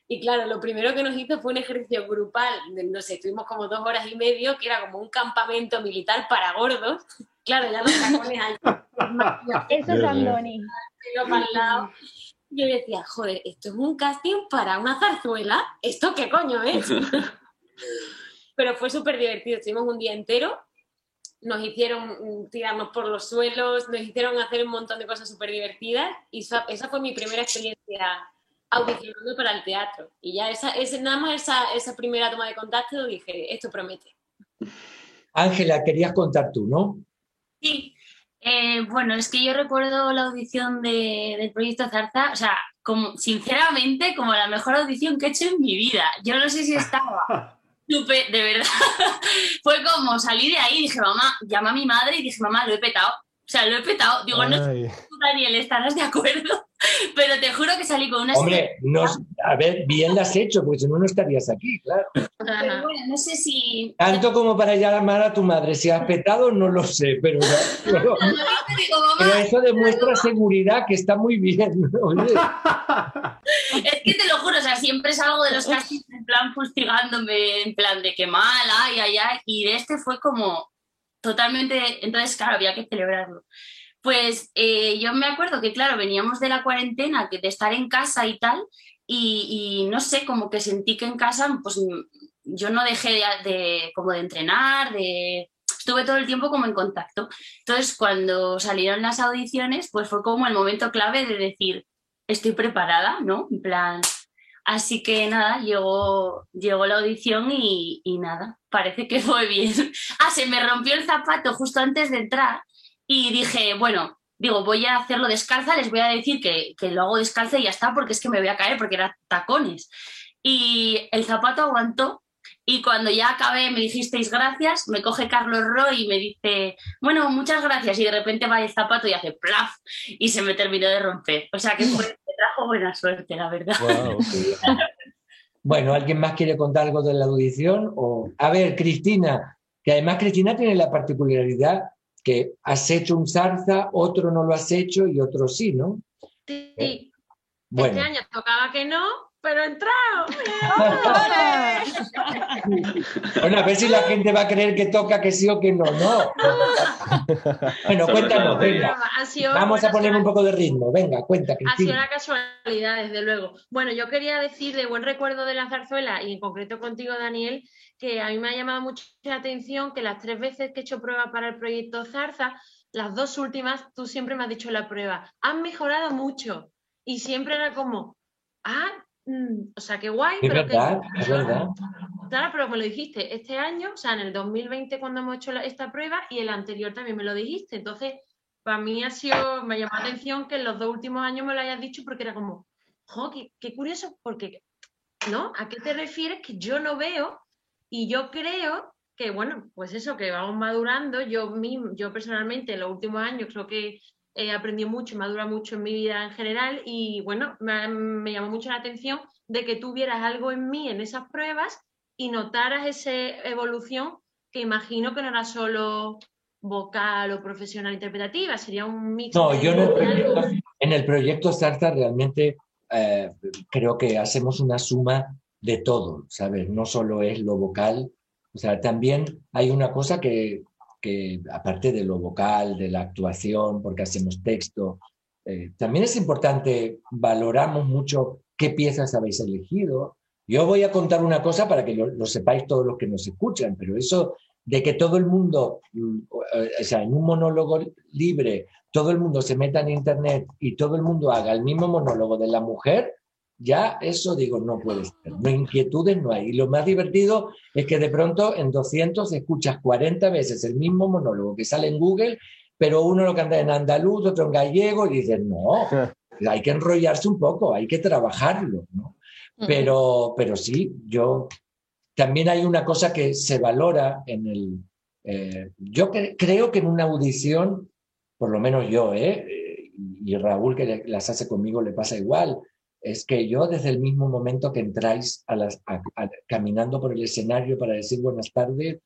Y claro, lo primero que nos hizo fue un ejercicio grupal, no sé, estuvimos como dos horas y medio, que era como un campamento militar para gordos. Claro, ya los tacones ahí. [laughs] Eso es Andoni. Yo decía, joder, esto es un casting para una zarzuela. ¿Esto qué coño es? [laughs] pero fue súper divertido. Estuvimos un día entero, nos hicieron tirarnos por los suelos, nos hicieron hacer un montón de cosas súper divertidas y esa, fue mi primera experiencia audicionando para el teatro. Y ya esa, ese, nada más esa, esa primera toma de contacto dije, esto promete. Ángela, querías contar tú, ¿no? Sí, eh, bueno, es que yo recuerdo la audición de, del proyecto Zarza, o sea, como, sinceramente, como la mejor audición que he hecho en mi vida. Yo no sé si [laughs] estaba de verdad. [laughs] Fue como salí de ahí y dije, mamá, llama a mi madre y dije, mamá, lo he petado. O sea, lo he petado. Digo, no sé, Daniel, ¿estarás de acuerdo? [laughs] Pero te juro que salí con una... Hombre, no, a ver, bien lo has hecho, porque si no, no estarías aquí, claro. Pero bueno, no sé si... Tanto como para llamar a tu madre, si has petado, no lo sé, pero, pero, pero eso demuestra seguridad que está muy bien. es que te lo juro, o sea, siempre salgo de los castings en plan fustigándome, en plan de qué mal, ay, ay, ay, y de este fue como totalmente, entonces claro, había que celebrarlo. Pues eh, yo me acuerdo que, claro, veníamos de la cuarentena, de estar en casa y tal, y, no sé, como que sentí que en casa, pues yo no dejé de, como de entrenar, de, estuve todo el tiempo como en contacto. Entonces, cuando salieron las audiciones, pues fue como el momento clave de decir, estoy preparada, ¿no? En plan, así que nada, llegó, llegó la audición y, nada, parece que fue bien. [laughs] ah, se me rompió el zapato justo antes de entrar y dije, bueno, digo, voy a hacerlo descalza, les voy a decir que, que lo hago descalza y ya está, porque es que me voy a caer porque eran tacones. Y el zapato aguantó y cuando ya acabé, me dijisteis gracias, me coge Carlos Roy y me dice, bueno, muchas gracias. Y de repente va el zapato y hace plaf y se me terminó de romper. O sea que fue, me trajo buena suerte, la verdad. bueno, ¿alguien más quiere contar algo de la audición? O... A ver, Cristina, que además Cristina tiene la particularidad que has hecho un zarza, otro no lo has hecho y otro sí, ¿no? Sí. Eh, bueno. Este año tocaba que no, pero entrado. bueno, a ver si la gente va a creer que toca que sí o que no, no. [laughs] bueno, cuéntanos, venga. Vamos a poner un poco de ritmo, venga, cuenta. Ha sido una casualidad, desde luego. Bueno, yo quería decir de buen recuerdo de la zarzuela y en concreto contigo, Daniel, que a mí me ha llamado mucho la atención que las tres veces que he hecho prueba para el proyecto Zarza, las dos últimas, tú siempre me has dicho la prueba, han mejorado mucho. Y siempre era como, ah, Mm, o sea, qué guay. Es pero verdad, [laughs] es verdad. Claro, pero me lo dijiste este año, o sea, en el 2020 cuando hemos hecho esta prueba y el anterior también me lo dijiste. Entonces, para mí ha sido, me llamó la atención que en los dos últimos años me lo hayas dicho porque era como, jo, qué, curioso, porque, ¿no? ¿A qué te refieres que yo no veo? Y yo creo que, bueno, pues eso, que vamos madurando. Yo, mismo, yo personalmente en los últimos años creo que he aprendido mucho, madura mucho en mi vida en general y bueno, me, llamó mucho la atención de que tú vieras algo en mí en esas pruebas y notaras esa evolución que imagino que no era solo vocal o profesional interpretativa, sería un mix. No, yo en el proyecto Sarta realmente eh, creo que hacemos una suma de todo, ¿sabes? No solo es lo vocal, o sea, también hay una cosa que, que aparte de lo vocal, de la actuación, porque hacemos texto, eh, también es importante, valoramos mucho qué piezas habéis elegido. Yo voy a contar una cosa para que lo, sepáis todos los que nos escuchan, pero eso de que todo el mundo, mm, o sea, en un monólogo libre, todo el mundo se meta en Internet y todo el mundo haga el mismo monólogo de la mujer, ya eso digo, no puede ser. No, inquietudes no hay. Y lo más divertido es que de pronto en 200 escuchas 40 veces el mismo monólogo que sale en Google, pero uno lo canta en andaluz, otro en gallego, y dices, no, [laughs] hay que enrollarse un poco, hay que trabajarlo, ¿no? Pero, pero sí, yo también hay una cosa que se valora en el... Eh, yo creo que en una audición, por lo menos yo, ¿eh? y Raúl que las hace conmigo le pasa igual, es que yo desde el mismo momento que entráis a caminando por el escenario para decir buenas tardes,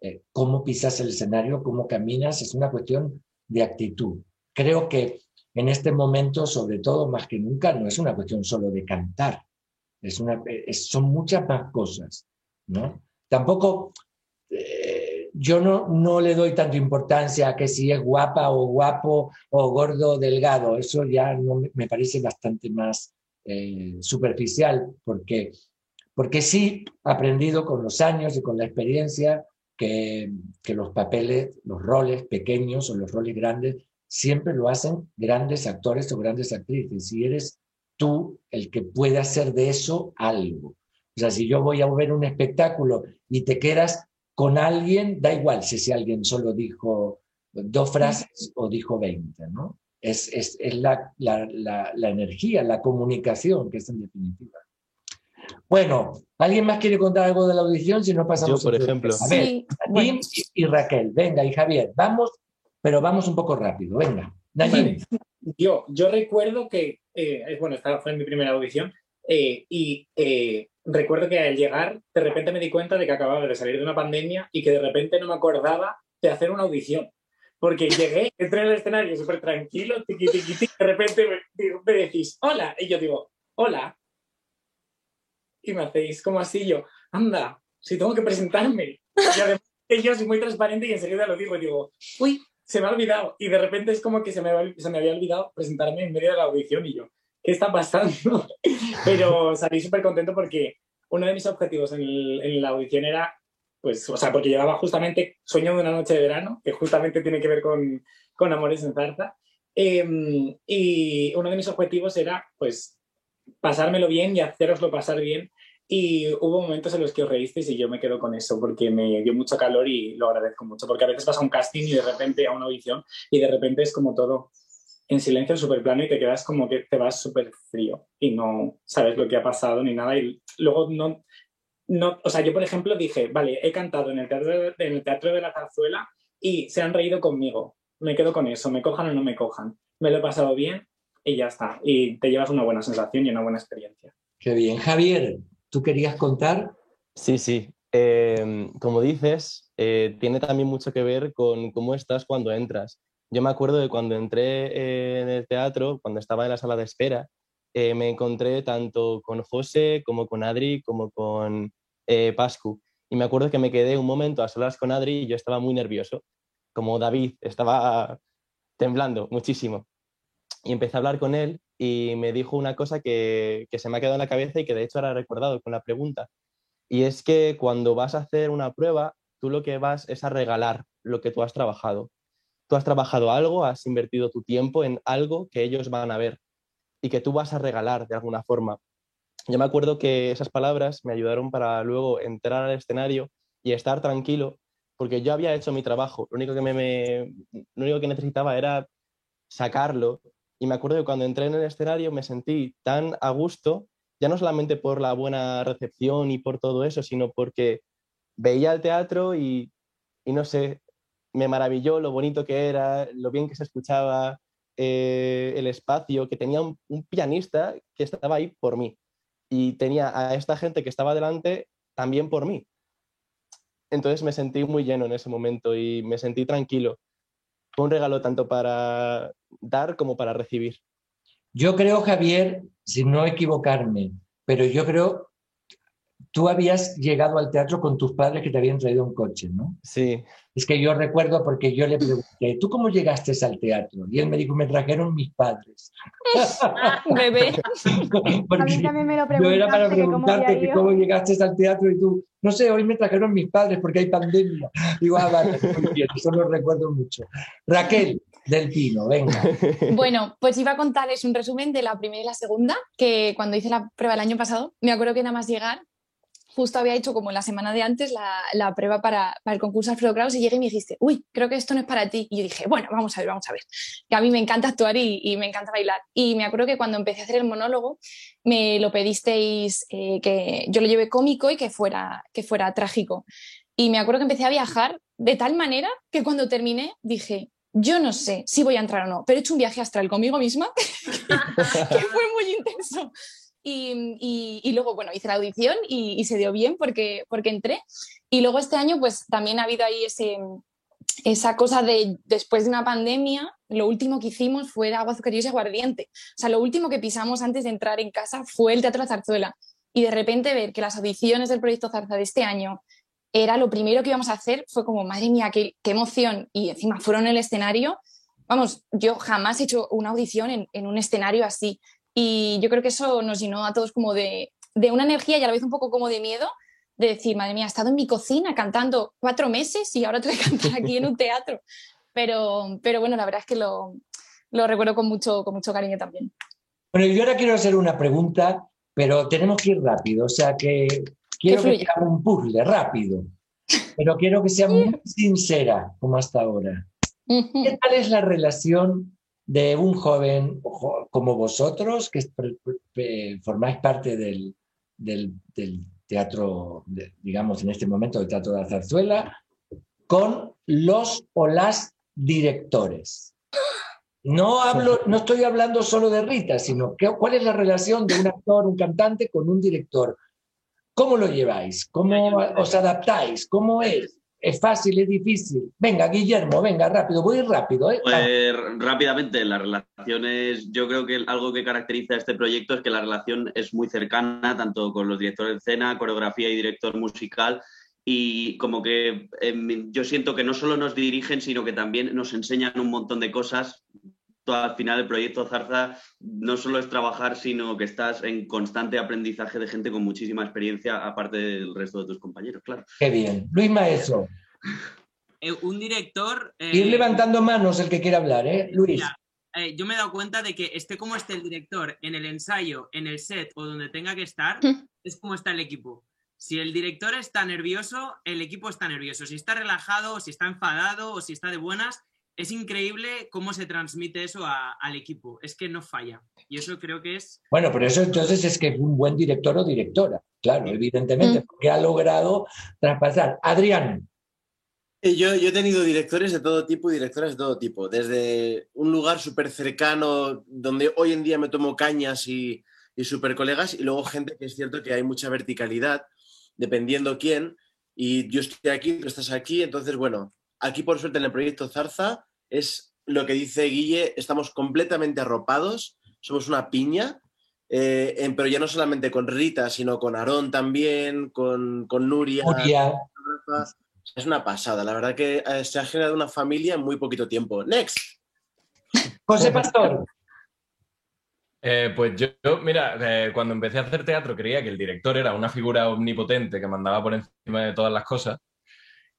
eh, cómo pisas el escenario, cómo caminas, es una cuestión de actitud. Creo que en este momento, sobre todo más que nunca, no es una cuestión solo de cantar, es una, son muchas más cosas. ¿no? Tampoco eh, yo no, no le doy tanta importancia a que si es guapa o guapo o gordo o delgado, eso ya no, me parece bastante más eh, superficial, porque, porque sí aprendido con los años y con la experiencia que, que los papeles, los roles pequeños o los roles grandes, siempre lo hacen grandes actores o grandes actrices. Y eres tú el que puede hacer de eso algo. O sea, si yo voy a ver un espectáculo y te quedas con alguien, da igual si ese alguien solo dijo dos frases o dijo veinte, ¿no? Es, es, es la, la, la, energía, la comunicación, que es en definitiva. Bueno, ¿alguien más quiere contar algo de la audición? Si no pasamos. Yo, por ejemplo. A ver, y, Raquel, venga, y Javier, vamos, pero vamos un poco rápido, venga. Yo, yo recuerdo que, eh, bueno, esta fue mi primera audición, eh, y eh, recuerdo que al llegar, de repente me di cuenta de que acababa de salir de una pandemia y que de repente no me acordaba de hacer una audición porque llegué, entré en el escenario súper tranquilo, tiqui, tiqui, tiqui, de repente me, decís, hola, y yo digo, hola, y me hacéis como así, yo, anda, si tengo que presentarme. Y además yo soy muy transparente y enseguida lo digo, y digo, uy, se me ha olvidado. Y de repente es como que se me, se me había olvidado presentarme en medio de la audición y yo, ¿qué está pasando? [laughs] Pero salí súper contento porque uno de mis objetivos en, en, la audición era, pues, o sea, porque llevaba justamente Sueño de una noche de verano, que justamente tiene que ver con, con Amores en Zarza. Em, y uno de mis objetivos era, pues, pasármelo bien y haceroslo pasar bien. Y hubo momentos en los que os reísteis y yo me quedo con eso porque me dio mucho calor y lo agradezco mucho. Porque a veces vas a un casting y de repente a una audición y de repente es como todo en silencio, súper plano y te quedas como que te vas súper frío y no sabes lo que ha pasado ni nada. Y luego no, no, o sea, yo por ejemplo dije, vale, he cantado en el teatro, en el teatro de la zarzuela y se han reído conmigo. Me quedo con eso, me cojan o no me cojan. Me lo he pasado bien y ya está. Y te llevas una buena sensación y una buena experiencia. Qué bien. Javier, ¿tú querías contar? Sí, sí. Eh, como dices, eh, tiene también mucho que ver con cómo estás cuando entras. Yo me acuerdo de cuando entré eh, en el teatro, cuando estaba en la sala de espera, eh, me encontré tanto con José como con Adri como con eh, Pascu. Y me acuerdo que me quedé un momento a solas con Adri y yo estaba muy nervioso, como David, estaba temblando muchísimo. Y empecé a hablar con él y me dijo una cosa que, que se me ha quedado en la cabeza y que de hecho ahora he recordado con la pregunta. Y es que cuando vas a hacer una prueba, tú lo que vas es a regalar lo que tú has trabajado tú has trabajado algo, has invertido tu tiempo en algo que ellos van a ver y que tú vas a regalar de alguna forma. Yo me acuerdo que esas palabras me ayudaron para luego entrar al escenario y estar tranquilo, porque yo había hecho mi trabajo, lo único que, me, lo único que necesitaba era sacarlo. Y me acuerdo que cuando entré en el escenario me sentí tan a gusto, ya no solamente por la buena recepción y por todo eso, sino porque veía el teatro y, no sé, me maravilló lo bonito que era, lo bien que se escuchaba, eh, el espacio, que tenía un, pianista que estaba ahí por mí y tenía a esta gente que estaba delante también por mí. Entonces me sentí muy lleno en ese momento y me sentí tranquilo. Fue un regalo tanto para dar como para recibir. Yo creo, Javier, sin no equivocarme, pero yo creo tú habías llegado al teatro con tus padres que te habían traído un coche, ¿no? Sí. Es que yo recuerdo porque yo le pregunté, ¿tú cómo llegaste al teatro? Y él me dijo, me trajeron mis padres. [laughs] Bebé. [laughs] porque a mí también me lo yo era para preguntarte cómo, cómo llegaste al teatro y tú, no sé, hoy me trajeron mis padres porque hay pandemia. Digo, ah, vale, [laughs] muy bien, eso lo recuerdo mucho. Raquel, del Pino, venga. Bueno, pues iba a contarles un resumen de la primera y la segunda, que cuando hice la prueba el año pasado, me acuerdo que nada más llegar justo había hecho como la semana de antes la, prueba para, el concurso Alfredo Kraus y llegué y me dijiste, uy, creo que esto no es para ti. Y yo dije, bueno, vamos a ver, vamos a ver. Que a mí me encanta actuar y, me encanta bailar. Y me acuerdo que cuando empecé a hacer el monólogo, me lo pedisteis eh, que yo lo llevé cómico y que fuera, que fuera trágico. Y me acuerdo que empecé a viajar de tal manera que cuando terminé dije, yo no sé si voy a entrar o no, pero he hecho un viaje astral conmigo misma [laughs] que fue muy intenso. Y, luego, bueno, hice la audición y, se dio bien porque, porque entré. Y luego este año, pues también ha habido ahí esa cosa de después de una pandemia, lo último que hicimos fue agua, azucarillos y aguardiente. O sea, lo último que pisamos antes de entrar en casa fue el Teatro Zarzuela. Y de repente ver que las audiciones del proyecto Zarza de este año era lo primero que íbamos a hacer, fue como, madre mía, qué, qué emoción. Y encima fueron el escenario. Vamos, yo jamás he hecho una audición en, en un escenario así. Y yo creo que eso nos llenó a todos como de, una energía y a la vez un poco como de miedo, de decir, madre mía, he estado en mi cocina cantando cuatro meses y ahora tengo que cantar aquí en un teatro. Pero, pero bueno, la verdad es que lo, recuerdo con mucho, con mucho cariño también. Bueno, yo ahora quiero hacer una pregunta, pero tenemos que ir rápido, o sea que quiero que sea un puzzle rápido, pero quiero que sea muy sincera, como hasta ahora. ¿Qué tal es la relación de un joven como vosotros, que formáis parte del, teatro, digamos en este momento, del teatro de la zarzuela, con los o las directores. No, hablo, no estoy hablando solo de Rita, sino que, cuál es la relación de un actor, un cantante con un director. ¿Cómo lo lleváis? ¿Cómo os adaptáis? ¿Cómo es? ¿Es fácil? ¿Es difícil? Venga, Guillermo, venga, rápido, voy rápido. ¿eh? Pues rápidamente, las relaciones, yo creo que algo que caracteriza a este proyecto es que la relación es muy cercana, tanto con los directores de escena, coreografía y director musical, y como que em, yo siento que no solo nos dirigen, sino que también nos enseñan un montón de cosas esto al final el proyecto Zarza no solo es trabajar, sino que estás en constante aprendizaje de gente con muchísima experiencia, aparte del resto de tus compañeros, claro. Qué bien. Luis Maestro. Eh, un director... eh, Ir levantando manos el que quiera hablar, ¿eh? Luis. Mira, eh, yo me he dado cuenta de que esté como esté el director en el ensayo, en el set o donde tenga que estar, es como está el equipo. Si el director está nervioso, el equipo está nervioso. Si está relajado, o si está enfadado, o si está de buenas, es increíble cómo se transmite eso a- al equipo. Es que no falla. Y eso creo que es... Bueno, pero eso entonces es que es un buen director o directora. Claro, evidentemente, porque ha logrado traspasar. Adrián. Eh, Yo, yo he tenido directores de todo tipo y directoras de todo tipo, desde un lugar súper cercano donde hoy en día me tomo cañas y, y súper colegas, y luego gente que es cierto que hay mucha verticalidad, dependiendo quién, y yo estoy aquí, tú estás aquí, entonces bueno, aquí por suerte en el proyecto Zarza es lo que dice Guille, estamos completamente arropados, somos una piña, eh, en- pero ya no solamente con Rita, sino con Aarón también, con, con Nuria. Nuria. con Rafa. Es una pasada, la verdad que eh, se ha generado una familia en muy poquito tiempo. Next. José Pastor. Eh, pues yo, yo, mira, eh, cuando empecé a hacer teatro creía que el director era una figura omnipotente que mandaba por encima de todas las cosas.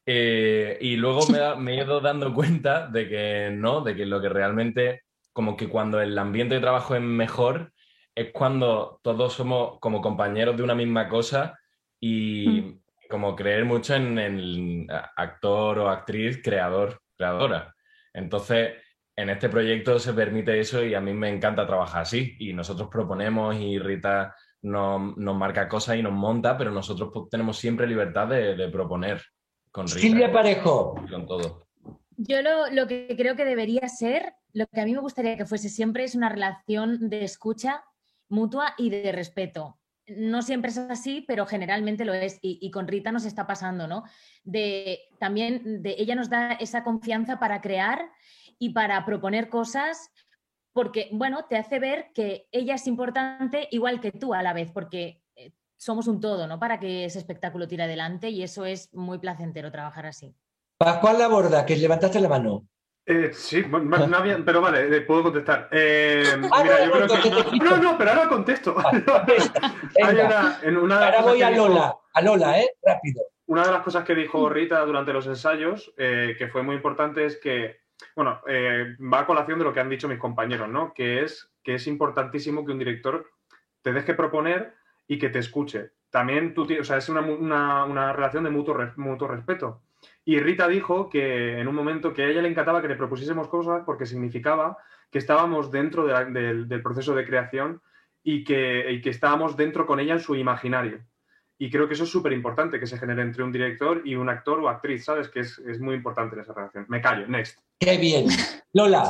Eh, y luego me, [laughs] da- me he ido dando cuenta de que no, de que lo que realmente, como que cuando el ambiente de trabajo es mejor, es cuando todos somos como compañeros de una misma cosa y como creer mucho en el actor o actriz, creador, creadora. Entonces, en este proyecto se permite eso y a mí me encanta trabajar así. Y nosotros proponemos y Rita nos, nos marca cosas y nos monta, pero nosotros tenemos siempre libertad de, de proponer con Rita. Silvia Parejo. Con todo. Yo lo, lo que creo que debería ser, lo que a mí me gustaría que fuese siempre es una relación de escucha mutua y de respeto. No siempre es así, pero generalmente lo es. Y, y con Rita nos está pasando, ¿no? De también de ella nos da esa confianza para crear y para proponer cosas, porque, bueno, te hace ver que ella es importante igual que tú a la vez, porque somos un todo, ¿no? Para que ese espectáculo tire adelante y eso es muy placentero trabajar así. Pascual Laborda, que levantaste la mano. Eh, sí, no había- pero vale, eh, puedo contestar. Eh, Ah, mira, no, yo no, creo que... No, no, pero ahora contesto. [laughs] Hay una- [laughs] en una de las Ahora voy a dijo- Lola, a Lola, ¿eh? Rápido. Una de las cosas que dijo Rita durante los ensayos, eh, que fue muy importante, es que, bueno, eh, va a colación de lo que han dicho mis compañeros, ¿no? Que es, que es importantísimo que un director te deje proponer y que te escuche. También tú, o sea, es una, una- una relación de mutuo, mutuo respeto. Y Rita dijo que en un momento que a ella le encantaba que le propusiésemos cosas porque significaba que estábamos dentro de la- del, del proceso de creación y que, y que estábamos dentro con ella en su imaginario. Y creo que eso es súper importante que se genere entre un director y un actor o actriz, ¿sabes? Que es, es muy importante en esa relación. Me callo, next. Qué bien. Lola.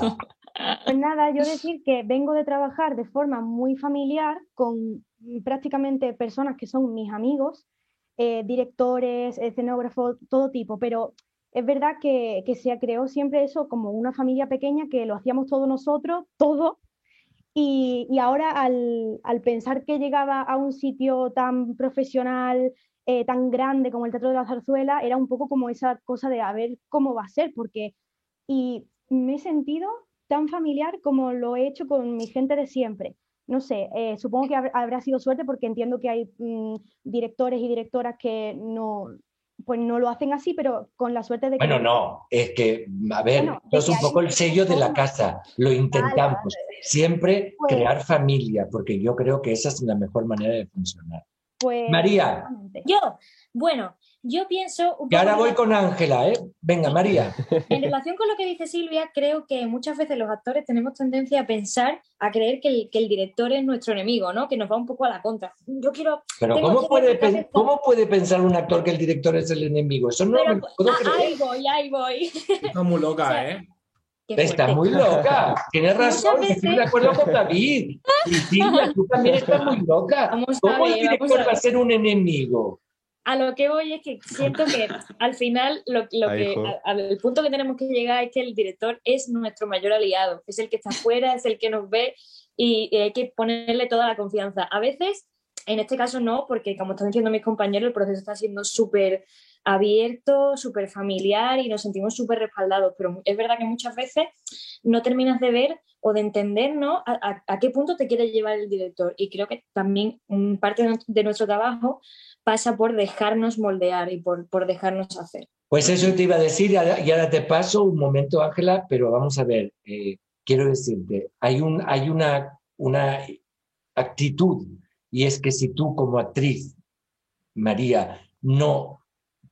Pues nada, yo decir que vengo de trabajar de forma muy familiar con prácticamente personas que son mis amigos, eh, directores, escenógrafos, todo tipo, pero es verdad que, que se creó siempre eso como una familia pequeña que lo hacíamos todos nosotros, todo, y, y ahora al, al pensar que llegaba a un sitio tan profesional, eh, tan grande como el Teatro de la Zarzuela, era un poco como esa cosa de a ver cómo va a ser, porque y me he sentido tan familiar como lo he hecho con mi gente de siempre. No sé, eh, supongo que hab- habrá sido suerte porque entiendo que hay mm, directores y directoras que no, pues no lo hacen así, pero con la suerte de que... Bueno, no, es que, a ver, Bueno, es un poco hay el sello de la casa, lo intentamos. Siempre Pues- crear familia, porque yo creo que esa es la mejor manera de funcionar. Pues, María. Yo, bueno, yo pienso un Y ahora poco voy con Ángela, ¿eh? Venga, María. [laughs] En relación con lo que dice Silvia, creo que muchas veces los actores tenemos tendencia a pensar, a creer que el, que el director es nuestro enemigo, ¿no? Que nos va un poco a la contra. Yo quiero. Pero ¿cómo puede, en mi pen- cabeza- ¿cómo puede pensar un actor que el director es el enemigo? Eso no Pero, me lo puedo ah, creer. ahí voy, ahí voy. Está muy loca, [laughs] O sea, ¿eh? Está muy loca. Tienes razón, estoy de acuerdo con David. Y Silvia, tú también estás muy loca. Vamos ¿Cómo el director va a ser un enemigo? A lo que voy es que siento que [laughs] al final lo, lo Ay, que a- al punto que tenemos que llegar es que el director es nuestro mayor aliado, es el que está afuera, es el que nos ve y, y hay que ponerle toda la confianza. A veces, en este caso no, porque como están diciendo mis compañeros, el proceso está siendo súper abierto, súper familiar y nos sentimos súper respaldados. Pero es verdad que muchas veces no terminas de ver o de entender ¿no? a, qué punto te quiere llevar el director. Y creo que también parte de nuestro trabajo pasa por dejarnos moldear y por, por dejarnos hacer. Pues eso te iba a decir y ahora te paso un momento, Ángela, pero vamos a ver, eh, quiero decirte, hay, un, hay una, una actitud y es que si tú como actriz, María, no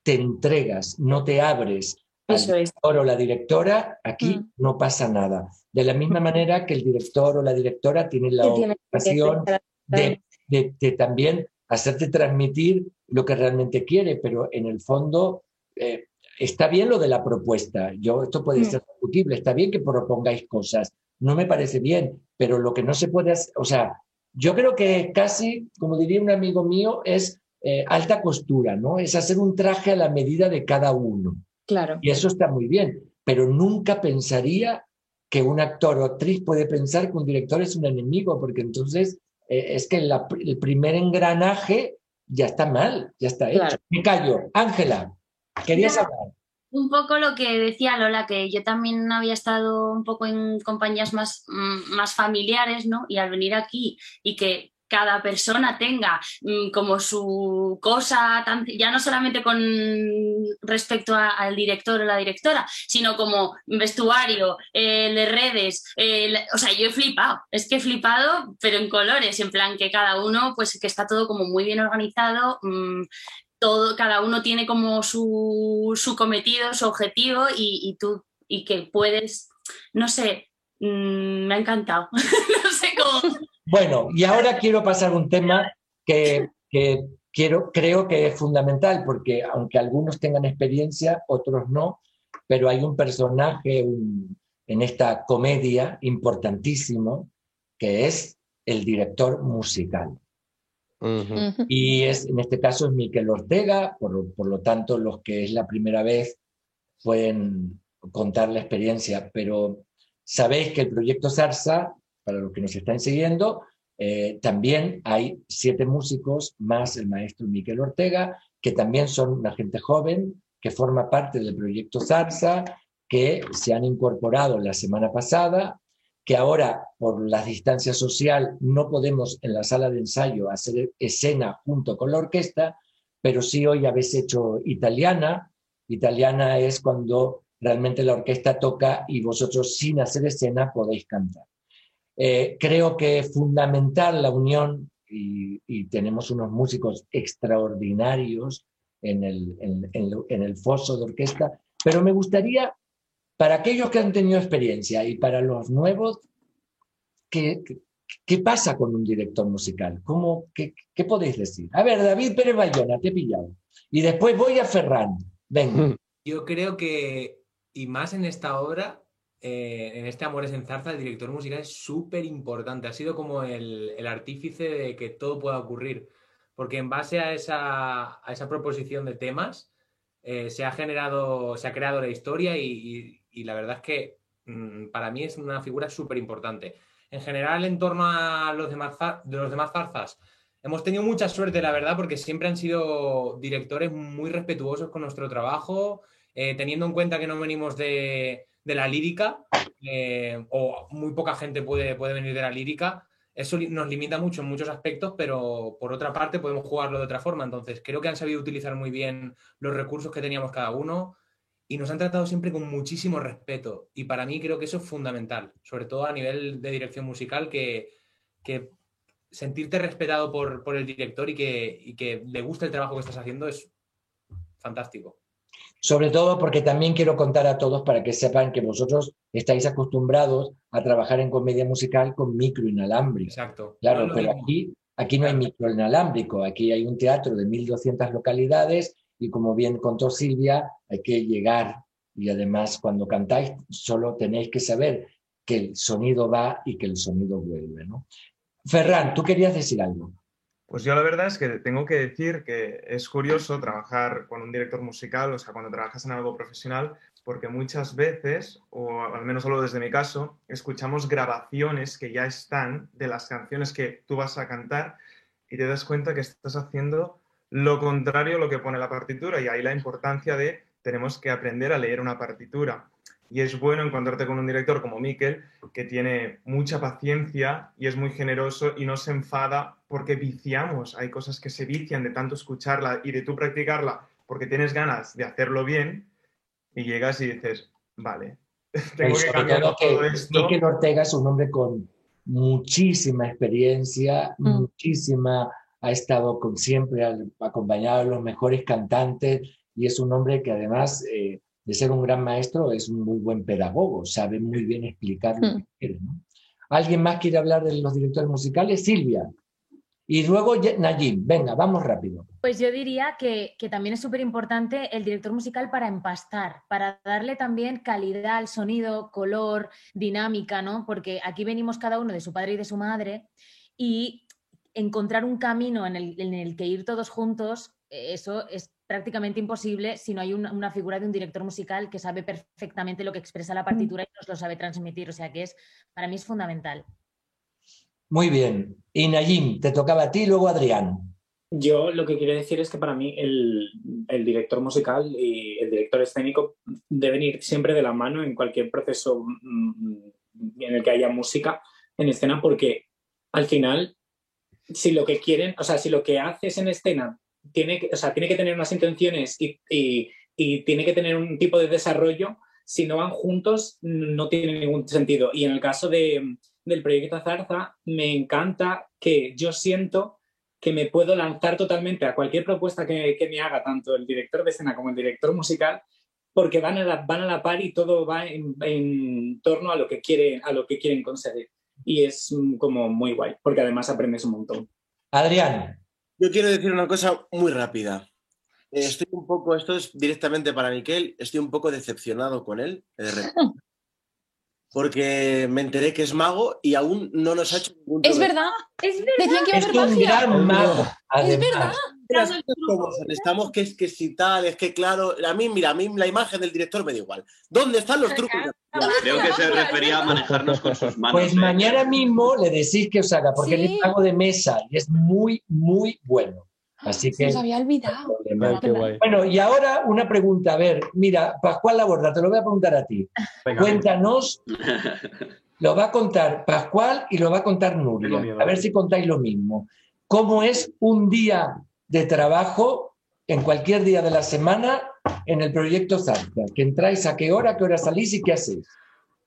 te entregas, no te abres al director o la directora, aquí mm. no pasa nada. De la misma manera que el director o la directora tiene la obligación de, de, también hacerte transmitir lo que realmente quiere, pero en el fondo eh, está bien lo de la propuesta. Yo, esto puede mm. ser discutible, está bien que propongáis cosas, no me parece bien, pero lo que no se puede hacer, o sea, yo creo que casi, como diría un amigo mío, es eh, alta costura, ¿no? Es hacer un traje a la medida de cada uno. Claro. Y eso está muy bien, pero nunca pensaría que un actor o actriz puede pensar que un director es un enemigo, porque entonces eh, es que el primer engranaje ya está mal, ya está hecho. Me callo. Ángela, querías hablar. Un poco lo que decía Lola, que yo también había estado un poco en compañías más, mm, más familiares, ¿no? Y al venir aquí y que cada persona tenga mm, como su cosa, ya no solamente con respecto al director o la directora, sino como vestuario, eh, de redes, o sea, yo he flipado, es que he flipado, pero en colores, en plan que cada uno, pues que está todo como muy bien organizado, mm, todo, cada uno tiene como su, su cometido, su objetivo y, tú, y que puedes, no sé, mm, me ha encantado, [laughs] no sé cómo bueno, y ahora quiero pasar un tema que, quiero, creo que es fundamental, porque aunque algunos tengan experiencia, otros no, pero hay un personaje en esta comedia importantísimo, que es el director musical. Y es, en este caso es Miquel Ortega, por, por, lo tanto los que es la primera vez pueden contar la experiencia, pero sabéis que el proyecto Zarza para los que nos están siguiendo, eh, también hay siete músicos más el maestro Miquel Ortega, que también son una gente joven que forma parte del proyecto Zarza, que se han incorporado la semana pasada, que ahora por la distancia social no podemos en la sala de ensayo hacer escena junto con la orquesta, pero sí hoy habéis hecho italiana. Italiana es cuando realmente la orquesta toca y vosotros sin hacer escena podéis cantar. Eh, creo que es fundamental la unión y, tenemos unos músicos extraordinarios en el, en, el, foso de orquesta, pero me gustaría, para aquellos que han tenido experiencia y para los nuevos, ¿qué, qué, pasa con un director musical? ¿Cómo, qué, qué, podéis decir? A ver, David Pérez Bayona, te he pillado. Y después voy a Ferran. Venga. Yo creo que, y más en esta obra, eh, en este Amores en Zarza, el director musical es súper importante. Ha sido como el, artífice de que todo pueda ocurrir. Porque en base a esa, proposición de temas, eh, se ha generado, se ha creado la historia y, la verdad es que mm, para mí es una figura súper importante. En general, en torno a los demás, de los demás zarzas, hemos tenido mucha suerte, la verdad, porque siempre han sido directores muy respetuosos con nuestro trabajo, eh, teniendo en cuenta que no venimos de, de la lírica, eh, o muy poca gente puede, puede venir de la lírica, eso nos limita mucho en muchos aspectos, pero por otra parte podemos jugarlo de otra forma. Entonces, creo que han sabido utilizar muy bien los recursos que teníamos cada uno y nos han tratado siempre con muchísimo respeto. Y para mí creo que eso es fundamental, sobre todo a nivel de dirección musical, que, que sentirte respetado por, por el director y que, y que le guste el trabajo que estás haciendo es fantástico. Sobre todo porque también quiero contar a todos para que sepan que vosotros estáis acostumbrados a trabajar en comedia musical con micro inalámbrico. Exacto. Claro, pero aquí, aquí no hay micro inalámbrico, aquí hay un teatro de 1.200 localidades y como bien contó Silvia, hay que llegar y además cuando cantáis solo tenéis que saber que el sonido va y que el sonido vuelve. ¿no? Ferran, tú querías decir algo. Pues yo la verdad es que tengo que decir que es curioso trabajar con un director musical, o sea, cuando trabajas en algo profesional, porque muchas veces, o al menos solo desde mi caso, escuchamos grabaciones que ya están de las canciones que tú vas a cantar y te das cuenta que estás haciendo lo contrario a lo que pone la partitura y ahí la importancia de tenemos que aprender a leer una partitura. Y es bueno encontrarte con un director como Miquel, que tiene mucha paciencia y es muy generoso y no se enfada porque viciamos. Hay cosas que se vician de tanto escucharla y de tú practicarla porque tienes ganas de hacerlo bien y llegas y dices, vale, [laughs] tengo que cambiar todo esto. Miquel Ortega es un hombre con muchísima experiencia, Mm. muchísima, ha estado con, siempre al- acompañado de los mejores cantantes y es un hombre que además eh, de ser un gran maestro es un muy buen pedagogo, sabe muy bien explicar lo que quiere. ¿no? ¿Alguien más quiere hablar de los directores musicales? Silvia. Y luego Nayim. Venga, vamos rápido. Pues yo diría que, que también es súper importante el director musical para empastar, para darle también calidad al sonido, color, dinámica, ¿no? Porque aquí venimos cada uno de su padre y de su madre y encontrar un camino en el, en el que ir todos juntos, eh, eso es prácticamente imposible si no hay una, una figura de un director musical que sabe perfectamente lo que expresa la partitura y nos lo sabe transmitir. O sea que es, para mí es fundamental. Muy bien. Y Nayim, te tocaba a ti, luego Adrián. Yo lo que quiero decir es que para mí el, el director musical y el director escénico deben ir siempre de la mano en cualquier proceso mm, en el que haya música en escena, porque al final, si lo que quieren, o sea, si lo que haces en escena tiene que, o sea, tiene que tener unas intenciones y, y- y tiene que tener un tipo de desarrollo, si no van juntos no tiene ningún sentido. Y en el caso de, del proyecto Zarza, me encanta que yo siento que me puedo lanzar totalmente a cualquier propuesta que, que me haga tanto el director de escena como el director musical, porque van a la, van a la par y todo va en, en torno a lo, que quiere, a lo que quieren conseguir. Y es como muy guay, porque además aprendes un montón. Adrián. Yo quiero decir una cosa muy rápida. Eh, Estoy un poco, esto es directamente para Miquel, estoy un poco decepcionado con él, de repente, [laughs] porque me enteré que es mago y aún no nos ha hecho ningún Es verdad, es verdad. Decían que iba a Es haber un magia. gran mago, Es verdad. Como Estamos que es que si tal, es que claro, a mí, mira, a mí la imagen del director me da igual. ¿Dónde están los trucos? Creo que se refería a manejarnos con sus manos. Pues ¿eh? mañana mismo le decís que os haga, porque Sí. es mago de mesa y es muy, muy bueno. Así Se que. nos había olvidado. Bueno, y ahora una pregunta. A ver, mira, Pascual Laborda, te lo voy a preguntar a ti. Venga, Cuéntanos, [laughs] lo va a contar Pascual y lo va a contar Nuria. A ver si contáis lo mismo. ¿Cómo es un día de trabajo en cualquier día de la semana en el proyecto Zarza? ¿Que entráis a qué hora, qué hora salís y qué hacéis?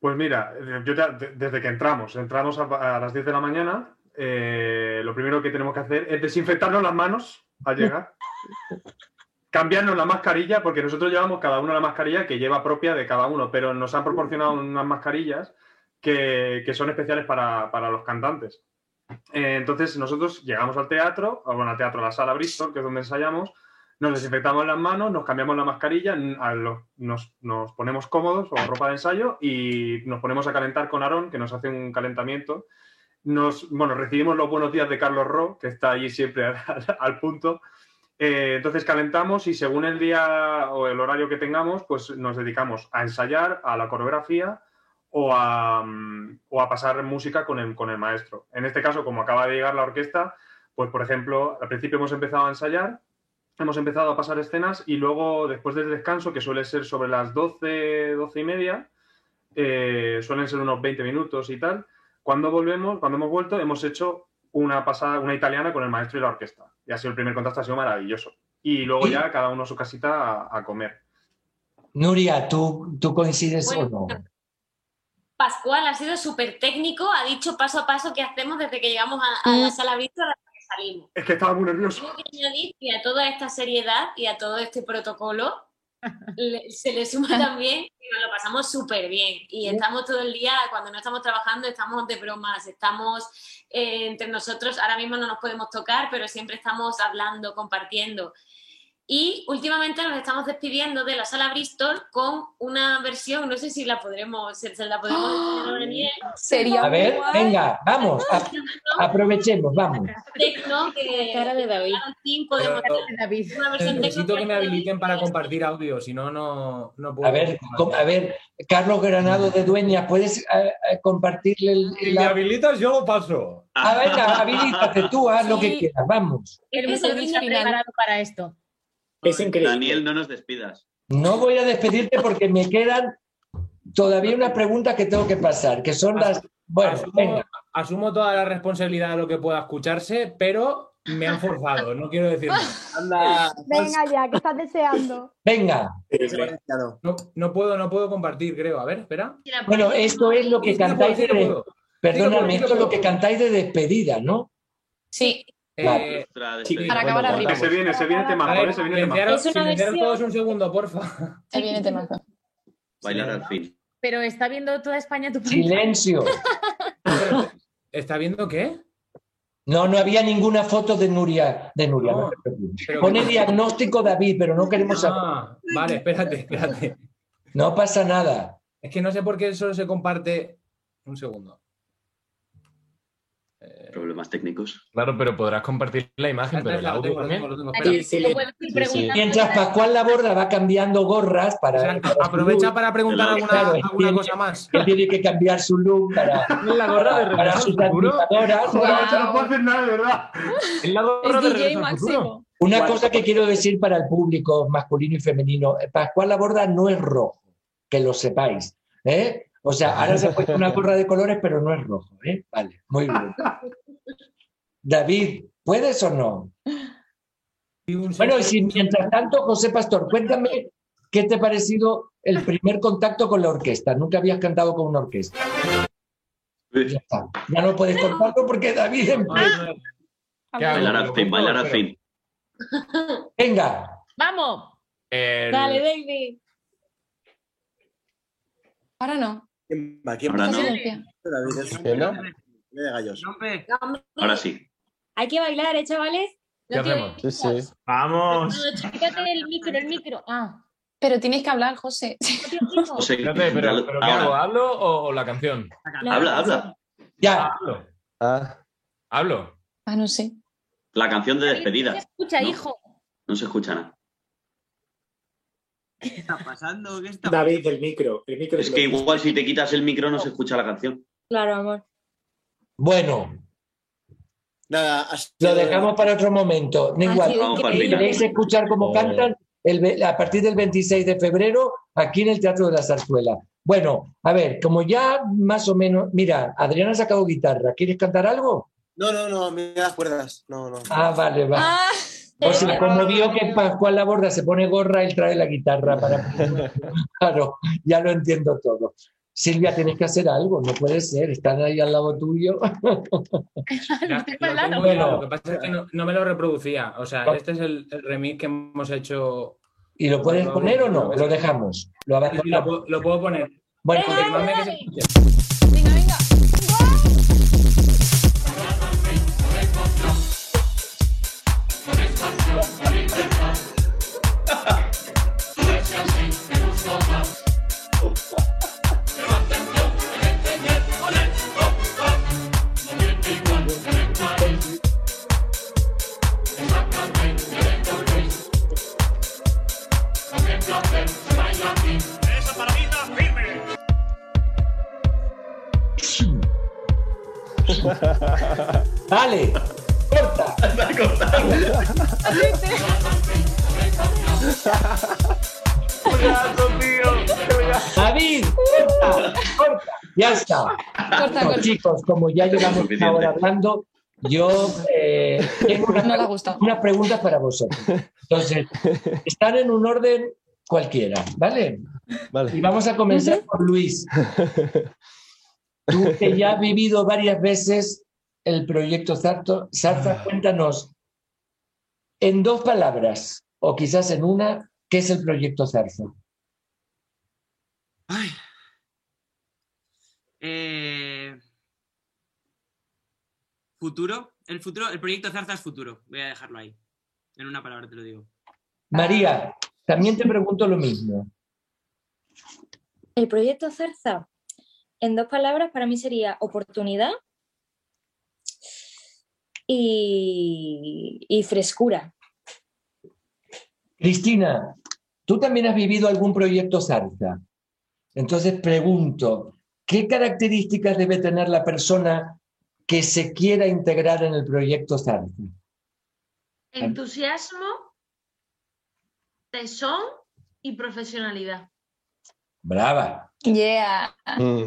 Pues mira, eh, yo ya- de- desde que entramos, entramos a, a las 10 de la mañana, eh, lo primero que tenemos que hacer es desinfectarnos las manos al llegar, [laughs] cambiarnos la mascarilla, porque nosotros llevamos cada uno la mascarilla que lleva propia de cada uno, pero nos han proporcionado unas mascarillas que, que son especiales para, para los cantantes. Eh, entonces nosotros llegamos al teatro, o bueno, al teatro, a la sala Bristol, que es donde ensayamos, nos desinfectamos las manos, nos cambiamos la mascarilla, nos, ponemos cómodos o ropa de ensayo y nos ponemos a calentar con Aarón, que nos hace un calentamiento. Nos, bueno, recibimos los buenos días de Carlos Ro, que está allí siempre [laughs] al, al punto. Eh, entonces calentamos y según el día o el horario que tengamos, pues nos dedicamos a ensayar, a la coreografía o a, mm, o a pasar música con el, con el maestro. En este caso, como acaba de llegar la orquesta, pues por ejemplo, al principio hemos empezado a ensayar, hemos empezado a pasar escenas y luego, después del descanso, que suele ser sobre las 12, 12 y media, eh, suelen ser unos 20 minutos y tal, cuando volvemos, cuando hemos vuelto, hemos hecho una pasada, una italiana con el maestro y la orquesta. Y ha sido el primer contacto, ha sido maravilloso. Y luego ya cada uno a su casita a, a comer. Nuria, ¿tú, tú coincides Bueno, o no? Pascual ha sido súper técnico, ha dicho paso a paso qué hacemos desde que llegamos a, a la sala Víctor hasta que salimos. Es que estaba muy nervioso. Tengo que añadir que a toda esta seriedad y a todo este protocolo [laughs] le- se le suma también que nos lo pasamos súper bien y estamos todo el día, cuando no estamos trabajando, estamos de bromas, estamos eh, entre nosotros, ahora mismo no nos podemos tocar, pero siempre estamos hablando, compartiendo. Y últimamente nos estamos despidiendo de la sala Bristol con una versión, no sé si la podremos, se la podemos enseñar ahora, Daniel. Sería A ver, venga, vamos, a- aprovechemos, vamos. Tecno, que cara de David. podemos una versión Necesito que me habiliten para compartir audio, si no, no, no puedo. A ver, a ver, Carlos Granado de Dueña, ¿puedes eh, eh, compartirle el, Si el- me habilitas, yo lo paso. Ah, venga, [laughs] habilítate tú, haz lo que quieras, vamos. El servicio preparado para esto. Es increíble. Daniel, no nos despidas. No voy a despedirte porque me quedan todavía unas preguntas que tengo que pasar, que son las... Bueno, asumo, venga. asumo toda la responsabilidad de lo que pueda escucharse, pero me han forzado, no quiero decir más. [laughs] Anda. Venga ya, que estás deseando. Venga. No, no puedo, no puedo compartir, creo. A ver, espera. Bueno, esto es lo que cantáis de... Perdóname, esto es lo que cantáis de despedida, ¿no? Sí. Eh, Sí, para acabar arriba. Se viene, se viene temazo, ver, ¿eh? Se viene temazo. Es una silenciaros versión- todos un segundo, porfa. Se viene temazo. Bailar al fin. Pero está viendo toda España tu Silencio. [laughs] ¿Está viendo qué? No, no había ninguna foto de Nuria. De Nuria, no, Pone diagnóstico David, pero no queremos saber. Ah, vale, espérate, espérate. No pasa nada. Es que no sé por qué solo se comparte. Un segundo. Problemas técnicos. Claro, pero podrás compartir la imagen, pero el audio también. Mientras Pascual Laborda va cambiando gorras O para. aprovecha para preguntar Claro, alguna, Claro, alguna tiene- cosa más. tiene que cambiar su look para, ¿Es la gorra de para Regreso sus admiradoras. [laughs] No puedo hacer nada, de verdad. ¿Es la gorra Es de DJ máximo. Una cosa que quiero decir para el público masculino y femenino: eh, Pascual Laborda no es rojo, que lo sepáis. ¿eh? O sea, [laughs] ahora se ha puesto una gorra de colores, pero no es rojo. ¿eh? Vale, muy bien. David, ¿puedes o no? Bueno, y si mientras tanto, José Pastor, cuéntame qué te ha parecido el primer contacto con la orquesta. Nunca habías cantado con una orquesta. Ya está. Ya no puedes contarlo porque David empieza. Bailar al fin, bailar al fin. Venga, ¡Vamos! El- Dale, David. Ahora no. ¿Quién va? ¿Quién Ahora no. Ahora sí. Hay que bailar, ¿eh, chavales? ¿Qué hacemos? Sí, sí. Vamos. No, Fíjate el micro, el micro. Ah, Pero tienes que hablar, José. [laughs] José, pero, pero ¿qué hago? ¿Hablo o, o la canción? Habla, habla. ya. Hablo. Ah, Hablo. Ah, no sé. La canción de Se despedida. escucha, No. hijo. No se escucha nada. ¿Qué está pasando? ¿Qué está David, el micro. El micro Es que igual si te quitas el micro no se escucha la canción. Claro, amor. Bueno, Nada, lo dejamos para otro momento. Ha igual. Si queréis escuchar cómo Oh. cantan, el a partir del 26 de febrero, aquí en el Teatro de la Zarzuela. Bueno, a ver, como ya más o menos. Mira, Adriana ha sacado guitarra. ¿Quieres cantar algo? No, no, no, mira las cuerdas. No, no. Ah, vale, vale. Ah, O sea, como vio que Pascual Laborda se pone gorra, él trae la guitarra para. [laughs] Claro, ya lo entiendo todo. Silvia, tienes que hacer algo, no puede ser, están ahí al lado tuyo. [laughs] Estoy lo tengo, Bueno. lo que pasa es que no, no me lo reproducía. O sea, este es el, el remix que hemos hecho. ¿Y lo puedes poner o no? Lo dejamos. Lo puedo- lo puedo poner. Bueno, Confirmadme que se [laughs] Dale, corta. David, corta, corta. Ya está. Corta, Bueno, corta. chicos, como ya llevamos una hora hablando, yo eh, tengo una- No preguntas para vosotros. Entonces, están en un orden cualquiera, ¿vale? Y vale. vamos a comenzar por Luis. Tú que ya has vivido varias veces el proyecto Zarto, Zarza, cuéntanos en dos palabras, o quizás en una, ¿qué es el proyecto Zarza? Ay. Eh, Futuro. El futuro, el proyecto Zarza es futuro. Voy a dejarlo ahí. En una palabra te lo digo. María, también te pregunto lo mismo. El proyecto Zarza, en dos palabras, para mí sería oportunidad y, y frescura. Cristina, tú también has vivido algún proyecto Zarza. Entonces pregunto, ¿qué características debe tener la persona que se quiera integrar en el proyecto Zarza? Entusiasmo, tesón y profesionalidad. Brava. Yeah.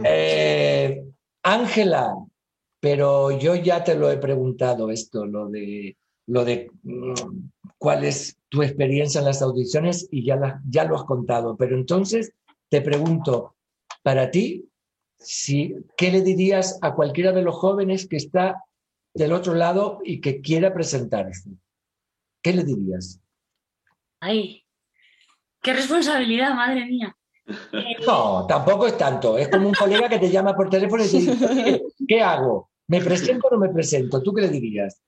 Eh, Ángela, pero yo ya te lo he preguntado esto, lo de, lo de mm, cuál es tu experiencia en las audiciones y ya, la- ya lo has contado. Pero entonces te pregunto, para ti, si, ¿qué le dirías a cualquiera de los jóvenes que está del otro lado y que quiera presentarse? ¿Qué le dirías? Ay, qué responsabilidad, madre mía. No, tampoco es tanto. Es como un colega que te llama por teléfono y te dice, "Oye, ¿qué hago? ¿Me presento o no me presento? ¿Tú qué le dirías?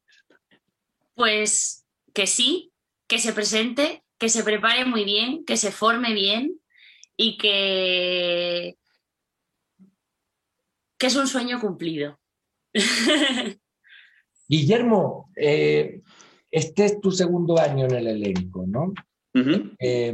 Pues que sí, que se presente, que se prepare muy bien, que se forme bien y que, que es un sueño cumplido. [laughs] Guillermo, eh, este es tu segundo año en el elenco, ¿no? Eh,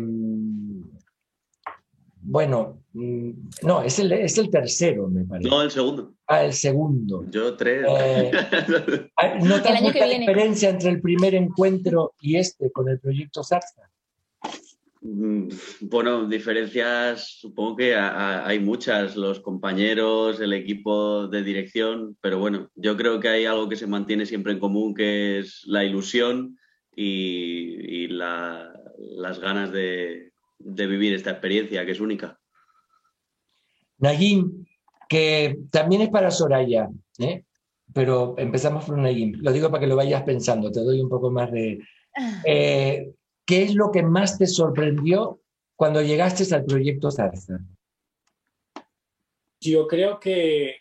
bueno, mm, no, es el, es el tercero, me parece. No, el segundo. Ah, el segundo. Yo tres. Eh, [laughs] Ah, ¿Notas El año que mucha diferencia entre el primer encuentro y este con el proyecto Zarza? Mm, Bueno, diferencias, supongo que a- a- hay muchas, los compañeros, el equipo de dirección, pero bueno, yo creo que hay algo que se mantiene siempre en común, que es la ilusión y, y la- las ganas de, de vivir esta experiencia, que es única. Nagim, que también es para Soraya, ¿eh? pero empezamos por Nagim. Lo digo para que lo vayas pensando, te doy un poco más de... [laughs] Eh, ¿Qué es lo que más te sorprendió cuando llegaste al proyecto Zarza? Yo creo que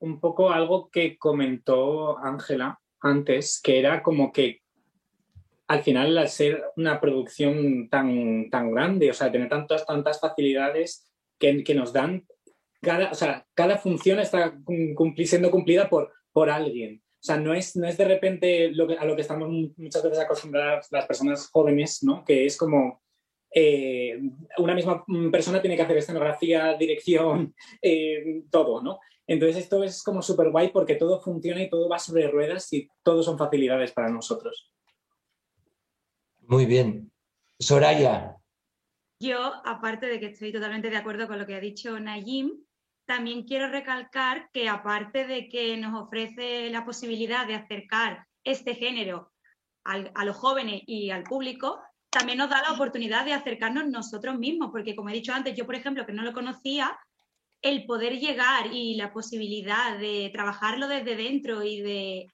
un poco algo que comentó Ángela antes, que era como que al final al ser una producción tan, tan grande, o sea, tener tantas, tantas facilidades que, nos dan, cada, o sea, cada función está siendo cumplida por, por alguien. O sea, no es, no es de repente lo que, a lo que estamos muchas veces acostumbradas las personas jóvenes, ¿no? Que es como eh, una misma persona tiene que hacer escenografía, dirección, [laughs] eh, todo, ¿no? Entonces esto es como súper guay porque todo funciona y todo va sobre ruedas y todo son facilidades para nosotros. Muy bien. Soraya, Yo, aparte de que estoy totalmente de acuerdo con lo que ha dicho Nayim, también quiero recalcar que aparte de que nos ofrece la posibilidad de acercar este género a los jóvenes y al público, también nos da la oportunidad de acercarnos nosotros mismos, porque como he dicho antes, yo por ejemplo que no lo conocía, el poder llegar y la posibilidad de trabajarlo desde dentro y de,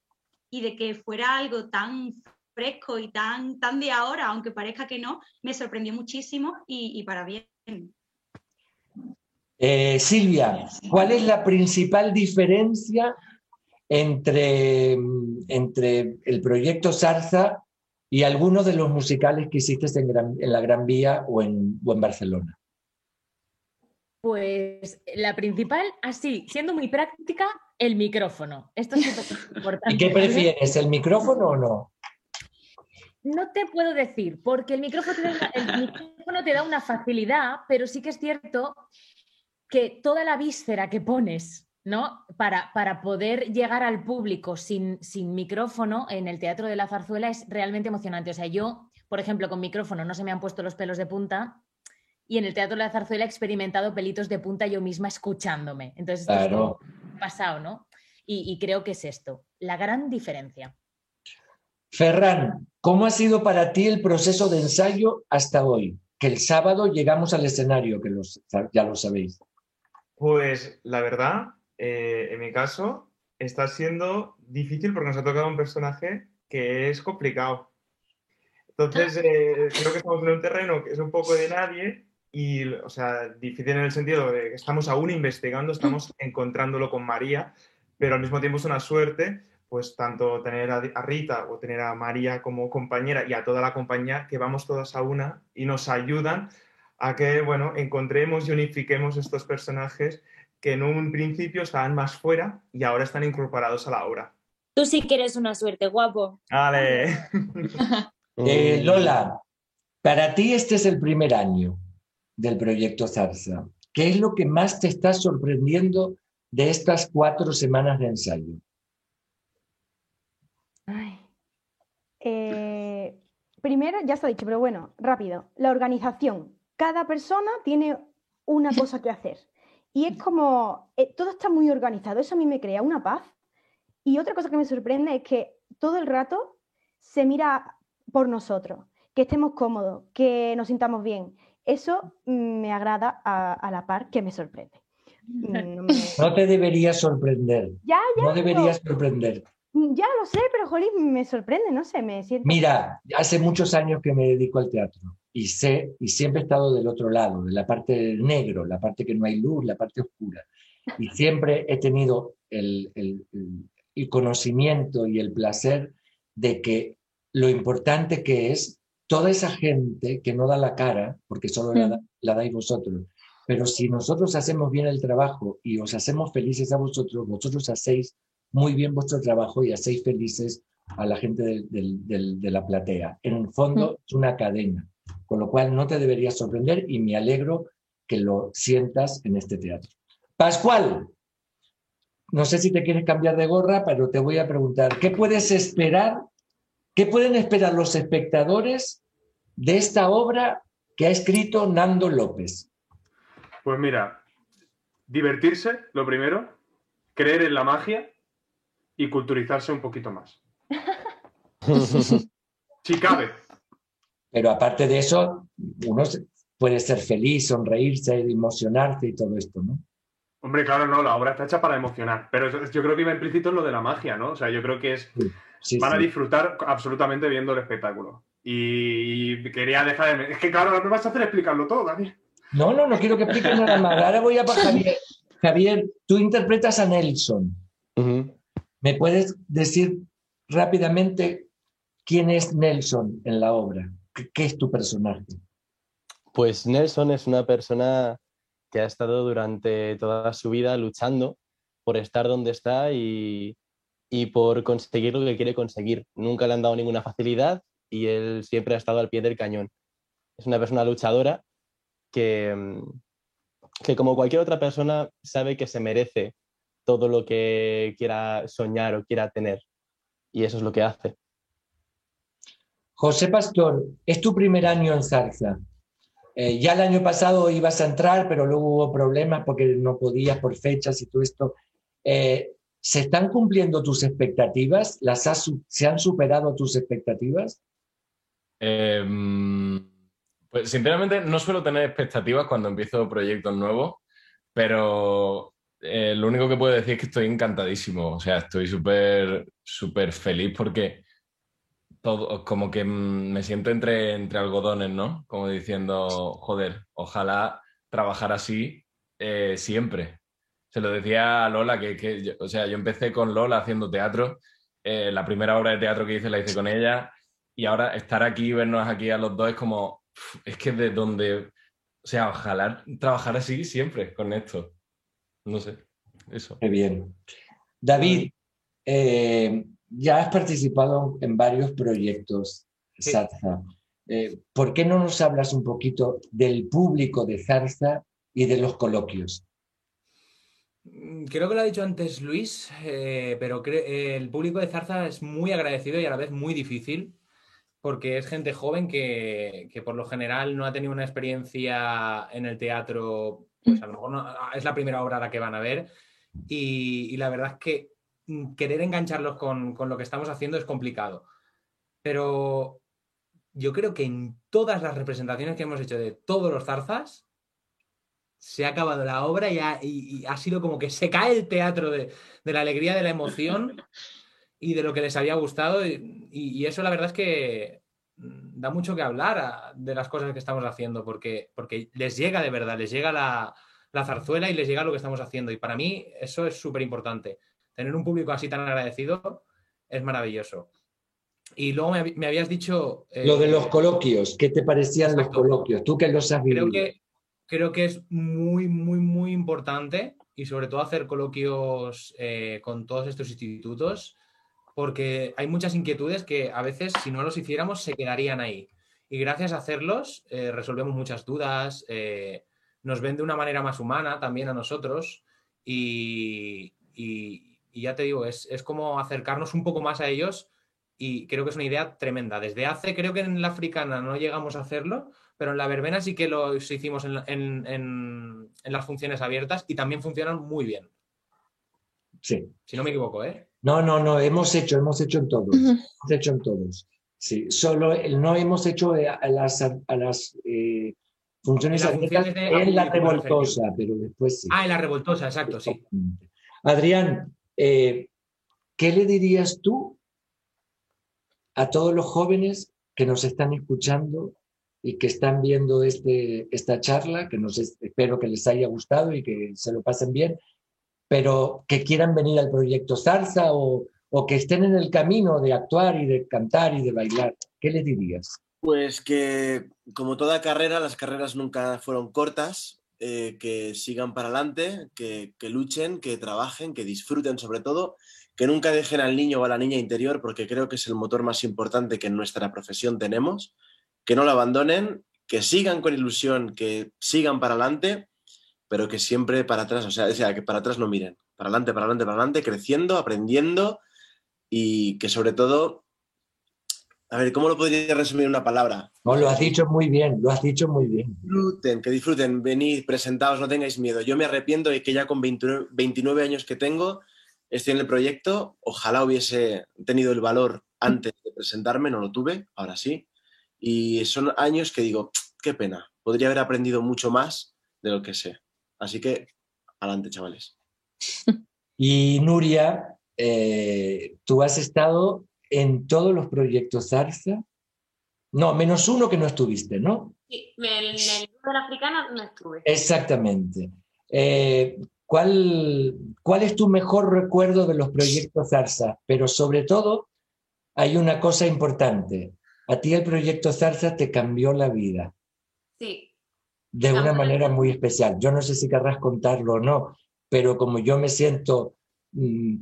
y de que fuera algo tan fresco y tan, tan de ahora, aunque parezca que no, me sorprendió muchísimo y, y para bien. Eh, Silvia, ¿cuál es la principal diferencia entre, mm, entre el proyecto Zarza y algunos de los musicales que hiciste en, Gran- en la Gran Vía o en, o en Barcelona? Pues la principal, así, siendo muy práctica, el micrófono. Esto es súper importante. [laughs] ¿Y qué prefieres, el micrófono o no? No te puedo decir, porque el micrófono, te da una, el micrófono te da una facilidad, pero sí que es cierto que toda la víscera que pones, ¿no? Para, para poder llegar al público sin, sin micrófono en el Teatro de la Zarzuela es realmente emocionante. O sea, yo, por ejemplo, con micrófono no se me han puesto los pelos de punta y en el Teatro de la Zarzuela he experimentado pelitos de punta yo misma escuchándome. Entonces, esto Claro. es como pasado, ¿no? Y, y creo que es esto, la gran diferencia. Ferran, ¿cómo ha sido para ti el proceso de ensayo hasta hoy? Que el sábado llegamos al escenario, que los- ya lo sabéis. Pues la verdad, eh, en mi caso, está siendo difícil porque nos ha tocado un personaje que es complicado. Entonces, eh, creo que estamos en un terreno que es un poco de nadie y, o sea, difícil en el sentido de que estamos aún investigando, estamos encontrándolo con María, pero al mismo tiempo es una suerte pues tanto tener a, Rita o tener a María como compañera y a toda la compañía que vamos todas a una y nos ayudan a que, bueno, encontremos y unifiquemos estos personajes que en un principio estaban más fuera y ahora están incorporados a la obra. Tú sí que eres una suerte, guapo. ¡Ale! [laughs] Eh, Lola, para ti este es el primer año del proyecto Zarza. ¿Qué es lo que más te está sorprendiendo de estas cuatro semanas de ensayo? Ay. Eh, primero, ya está dicho, pero bueno, rápido. La organización. Cada persona tiene una cosa que hacer. Y es como, eh, todo está muy organizado. Eso a mí me crea una paz. Y otra cosa que me sorprende es que todo el rato se mira por nosotros, que estemos cómodos, que nos sintamos bien. Eso me agrada a, a la par que me sorprende. [laughs] Mm, no me- No te debería sorprender. Ya, ya. No deberías sorprender. Mm, Ya lo sé, pero jolín, me sorprende, no sé, me siento. Mira, hace muchos años que me dedico al teatro y sé, y siempre he estado del otro lado, de la parte negro, la parte que no hay luz, la parte oscura. Y siempre he tenido el, el- conocimiento y el placer de que lo importante que es toda esa gente que no da la cara, porque solo la, da- la dais vosotros, pero si nosotros hacemos bien el trabajo y os hacemos felices a vosotros, vosotros hacéis muy bien vuestro trabajo y hacéis felices a la gente de la platea. En el fondo es una cadena, con lo cual no te debería sorprender y me alegro que lo sientas en este teatro. Pascual, no sé si te quieres cambiar de gorra, pero te voy a preguntar, ¿qué puedes esperar? ¿Qué pueden esperar los espectadores de esta obra que ha escrito Nando López? Pues mira, divertirse, lo primero, creer en la magia y culturizarse un poquito más. [laughs] Si cabe. Pero aparte de eso, uno puede ser feliz, sonreírse, emocionarse y todo esto, ¿no? Hombre, claro, no, la obra está hecha para emocionar, pero yo creo que iba implícito en lo de la magia, ¿no? O sea, yo creo que es... Sí, van a sí. disfrutar absolutamente viendo el espectáculo. Y quería dejar de... Es que claro, no me vas a hacer explicarlo todo, Daniel. No, no, no quiero que expliques nada más. Ahora voy a para Javier. [laughs] Javier, tú interpretas a Nelson. ¿Me puedes decir rápidamente quién es Nelson en la obra? ¿Qué, es tu personaje? Pues Nelson es una persona que ha estado durante toda su vida luchando por estar donde está y, y por conseguir lo que quiere conseguir. Nunca le han dado ninguna facilidad y él siempre ha estado al pie del cañón. Es una persona luchadora que, que como cualquier otra persona sabe que se merece todo lo que quiera soñar o quiera tener. Y eso es lo que hace. José Pastor, es tu primer año en Zarza. Eh, ya el año pasado ibas a entrar, pero luego hubo problemas porque no podías por fechas y todo esto. Eh, ¿Se están cumpliendo tus expectativas? ¿Las has ¿Se han superado tus expectativas? Eh, mm, pues sinceramente no suelo tener expectativas cuando empiezo proyectos nuevos, pero eh, lo único que puedo decir es que estoy encantadísimo. O sea, estoy súper, súper feliz porque todo, como que mm, me siento entre, entre algodones, ¿no? Como diciendo, joder, ojalá trabajar así eh, siempre. Se lo decía a Lola, que, que yo- o sea, yo empecé con Lola haciendo teatro. eh, la primera obra de teatro que hice la hice con ella. Y ahora estar aquí, vernos aquí a los dos es como, es que de donde, o sea, ojalá trabajar así siempre con esto. No sé, eso. Qué bien. David, eh, ya has participado en varios proyectos, Zarza. Eh, ¿por qué no nos hablas un poquito del público de Zarza y de los coloquios? Mm, Creo que lo ha dicho antes Luis, eh, pero el público de Zarza es muy agradecido y a la vez muy difícil, porque es gente joven que, que por lo general no ha tenido una experiencia en el teatro, pues a lo mejor no- es la primera obra a la que van a ver, y, y la verdad es que mm, querer engancharlos con, con lo que estamos haciendo es complicado. Pero yo creo que en todas las representaciones que hemos hecho de todos los zarzas, se ha acabado la obra y ha, y- y ha sido como que se cae el teatro de, de la alegría, de la emoción [laughs] y de lo que les había gustado. Y, eso la verdad es que mm, da mucho que hablar a- de las cosas que estamos haciendo, porque, porque les llega de verdad, les llega la, la zarzuela y les llega lo que estamos haciendo. Y para mí eso es súper importante. Tener un público así tan agradecido es maravilloso. Y luego me, me habías dicho... eh, Lo de los coloquios, ¿qué te parecían los coloquios? Tú que los has vivido. creo que, creo que es muy, muy, muy importante y sobre todo hacer coloquios eh, con todos estos institutos porque hay muchas inquietudes que a veces si no los hiciéramos se quedarían ahí. Y gracias a hacerlos eh, resolvemos muchas dudas, eh, nos ven de una manera más humana también a nosotros y, y- y ya te digo, es, es como acercarnos un poco más a ellos y creo que es una idea tremenda. Desde hace, creo que en la africana no llegamos a hacerlo, pero en la verbena sí que lo hicimos en, en- en- en las funciones abiertas y también funcionan muy bien. Sí. Si no me equivoco, ¿eh? No, no, no, hemos hecho, hemos hecho en todos. Hemos hecho en todos. Sí, solo no hemos hecho eh, a las, a las eh, funciones las funciones de en la revoltosa, pero después sí. Ah, en la revoltosa, exacto, sí. Adrián, eh, ¿qué le dirías tú a todos los jóvenes que nos están escuchando y que están viendo este, esta charla, que nos es- espero que les haya gustado y que se lo pasen bien, pero que quieran venir al proyecto Zarza o, que estén en el camino de actuar y de cantar y de bailar? ¿Qué le dirías? Pues que, como toda carrera, las carreras nunca fueron cortas, eh, que sigan para adelante, que, que luchen, que trabajen, que disfruten sobre todo, que nunca dejen al niño o a la niña interior, porque creo que es el motor más importante que en nuestra profesión tenemos, que no lo abandonen, que sigan con ilusión, que sigan para adelante, pero que siempre para atrás, o sea, o sea, que para atrás no miren, para adelante, para adelante, para adelante, creciendo, aprendiendo y que sobre todo, a ver, ¿cómo lo podría resumir en una palabra? No, lo has dicho muy bien, lo has dicho muy bien. disfruten, que disfruten, venid, presentaos, no tengáis miedo. Yo me arrepiento de que ya con 29, 29 años que tengo estoy en el proyecto. Ojalá hubiese tenido el valor antes de presentarme, no lo tuve, ahora sí. Y son años que digo, qué pena, podría haber aprendido mucho más de lo que sé. Así que, adelante, chavales. [laughs] Y Nuria, eh, tú has estado en todos los proyectos Zarza. No, menos uno que no estuviste, ¿no? Sí, en el la africana no estuve. Exactamente. Eh, ¿cuál, ¿Cuál es tu mejor recuerdo de los proyectos Zarza? Pero sobre todo, hay una cosa importante. A ti el proyecto Zarza te cambió la vida Sí. De una manera muy especial. Yo no sé si querrás contarlo o no, pero como yo me siento mm,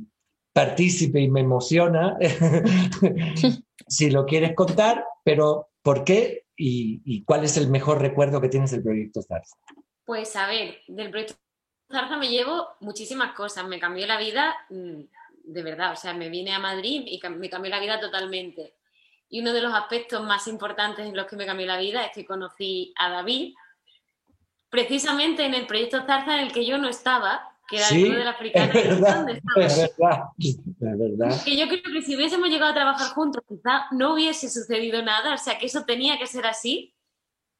partícipe y me emociona, [laughs] si lo quieres contar, pero ¿por qué y, y cuál es el mejor recuerdo que tienes del proyecto Zarza? Pues a ver, del proyecto Zarza me llevo muchísimas cosas. Me cambió la vida, mm, de verdad. O sea, me vine a Madrid y me cambió la vida totalmente. Y uno de los aspectos más importantes en los que me cambió la vida es que conocí a David, precisamente en el proyecto Zarza en el que yo no estaba, que era el Sí, Club de la Africana. es verdad, ¿Dónde es estabas? verdad, es verdad. Que yo creo que si hubiésemos llegado a trabajar juntos, quizá no hubiese sucedido nada, o sea que eso tenía que ser así.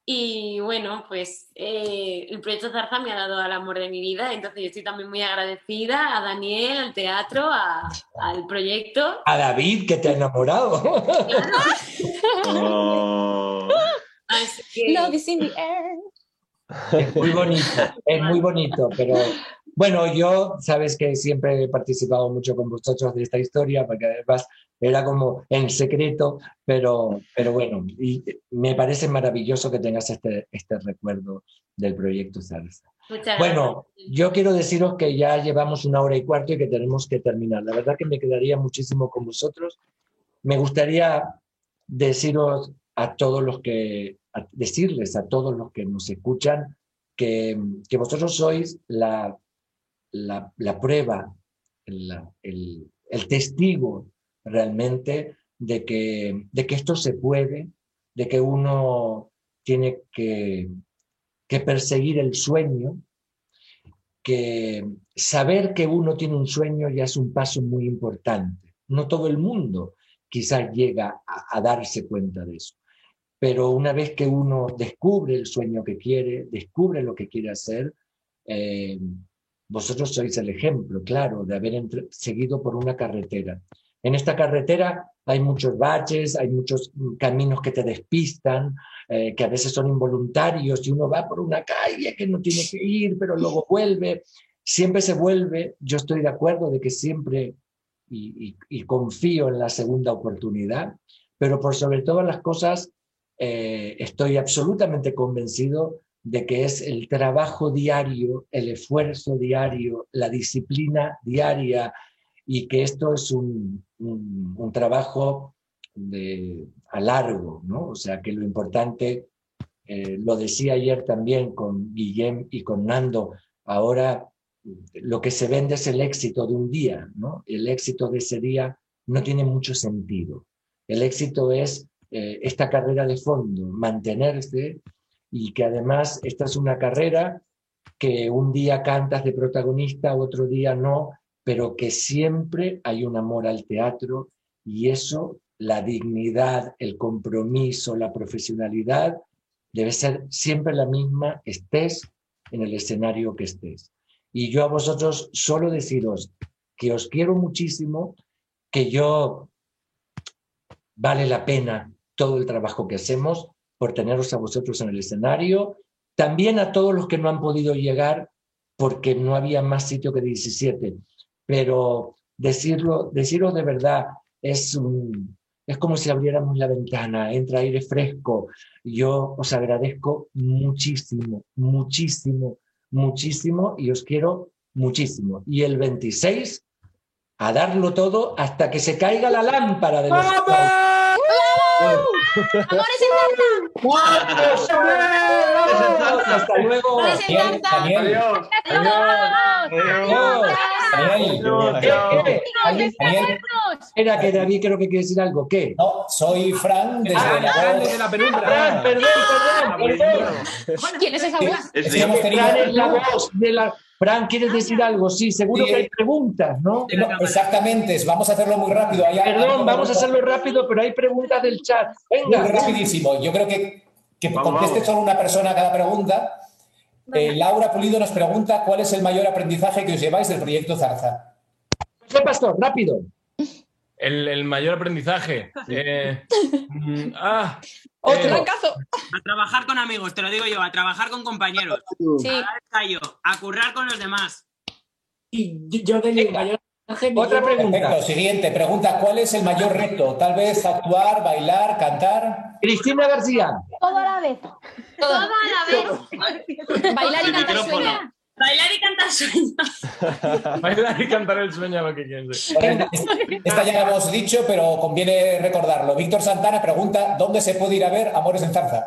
Y bueno, pues eh, el proyecto Zarza me ha dado al amor de mi vida, entonces yo estoy también muy agradecida a Daniel, al teatro, a- al proyecto. A David, que te ha enamorado. [laughs] Así que- Love is in the air. Es muy bonito, es muy bonito, pero bueno, yo sabes que siempre he participado mucho con vosotros de esta historia, porque además era como en secreto, pero, pero bueno, y me parece maravilloso que tengas este, este recuerdo del proyecto Salsa. Muchas Bueno, yo quiero deciros que ya llevamos una hora y cuarto y que tenemos que terminar. La verdad que me quedaría muchísimo con vosotros. Me gustaría deciros a todos los que, decirles a todos los que nos escuchan que, que vosotros sois la, la, prueba, el, el testigo realmente de que, de que esto se puede, de que uno tiene que, que perseguir el sueño, que saber que uno tiene un sueño ya es un paso muy importante. No todo el mundo quizás llega a darse cuenta de eso, pero una vez que uno descubre el sueño que quiere, descubre lo que quiere hacer, eh, vosotros sois el ejemplo, claro, de haber seguido por una carretera. En esta carretera hay muchos baches, hay muchos mm, caminos que te despistan, eh, que a veces son involuntarios y uno va por una calle que no tiene que ir, pero luego vuelve. Siempre se vuelve, yo estoy de acuerdo de que siempre y, confío en la segunda oportunidad, pero por sobre todas las cosas eh, estoy absolutamente convencido de que es el trabajo diario, el esfuerzo diario, la disciplina diaria y que esto es un, trabajo de, a largo, ¿no? O sea, que lo importante, eh, lo decía ayer también con Guillem y con Nando, ahora lo que se vende es el éxito de un día, ¿no? El éxito de ese día no tiene mucho sentido. El éxito es eh, esta carrera de fondo, mantenerse y que además esta es una carrera que un día cantas de protagonista, otro día no, pero que siempre hay un amor al teatro y eso, la dignidad, el compromiso, la profesionalidad, debe ser siempre la misma, estés en el escenario que estés. Y yo a vosotros solo deciros que os quiero muchísimo, que yo vale la pena todo el trabajo que hacemos por teneros a vosotros en el escenario, también a todos los que no han podido llegar porque no había más sitio que 17. Pero decirlo, decirlo de verdad es, un, es como si abriéramos la ventana, entra aire fresco. Yo os agradezco muchísimo, muchísimo, muchísimo y os quiero muchísimo. Y el 26, a darlo todo hasta que se caiga la lámpara de los... ¡Amores en Hasta luego. Daniel. Adiós. Era que David creo que quiere decir algo. ¿Qué? No, soy Fran desde, ah, desde la penumbra. Fran, perdón, perdón, perdón. ¿Quién es esa voz? Fran es la voz de la... Fran, ¿quieres decir algo? Sí, seguro que hay preguntas, ¿no? exactamente, vamos a hacerlo muy rápido. Perdón, vamos a hacerlo rápido, pero hay preguntas del chat. Venga. Muy rapidísimo. Yo creo que, que conteste solo una persona a cada pregunta. Eh, Laura Pulido nos pregunta cuál es el mayor aprendizaje que os lleváis del proyecto Zarza. José Pastor, rápido. El, mayor aprendizaje. Eh, mm, ah, Otro eh, A trabajar con amigos, te lo digo yo, a trabajar con compañeros. Sí. A, currar con los demás. Y yo de mi mayor Otra pregunta. Perfecto, siguiente pregunta. ¿Cuál es el mayor reto? Tal vez actuar, bailar, cantar. Cristina García. Todo a la vez. Todo a la vez. Bailar y cantar sueño. Bailar y cantar sueño. [laughs] Bailar y cantar el sueño, lo que quieres. Esta ya la hemos dicho, pero conviene recordarlo. Víctor Santana pregunta: ¿dónde se puede ir a ver Amores en Zarza?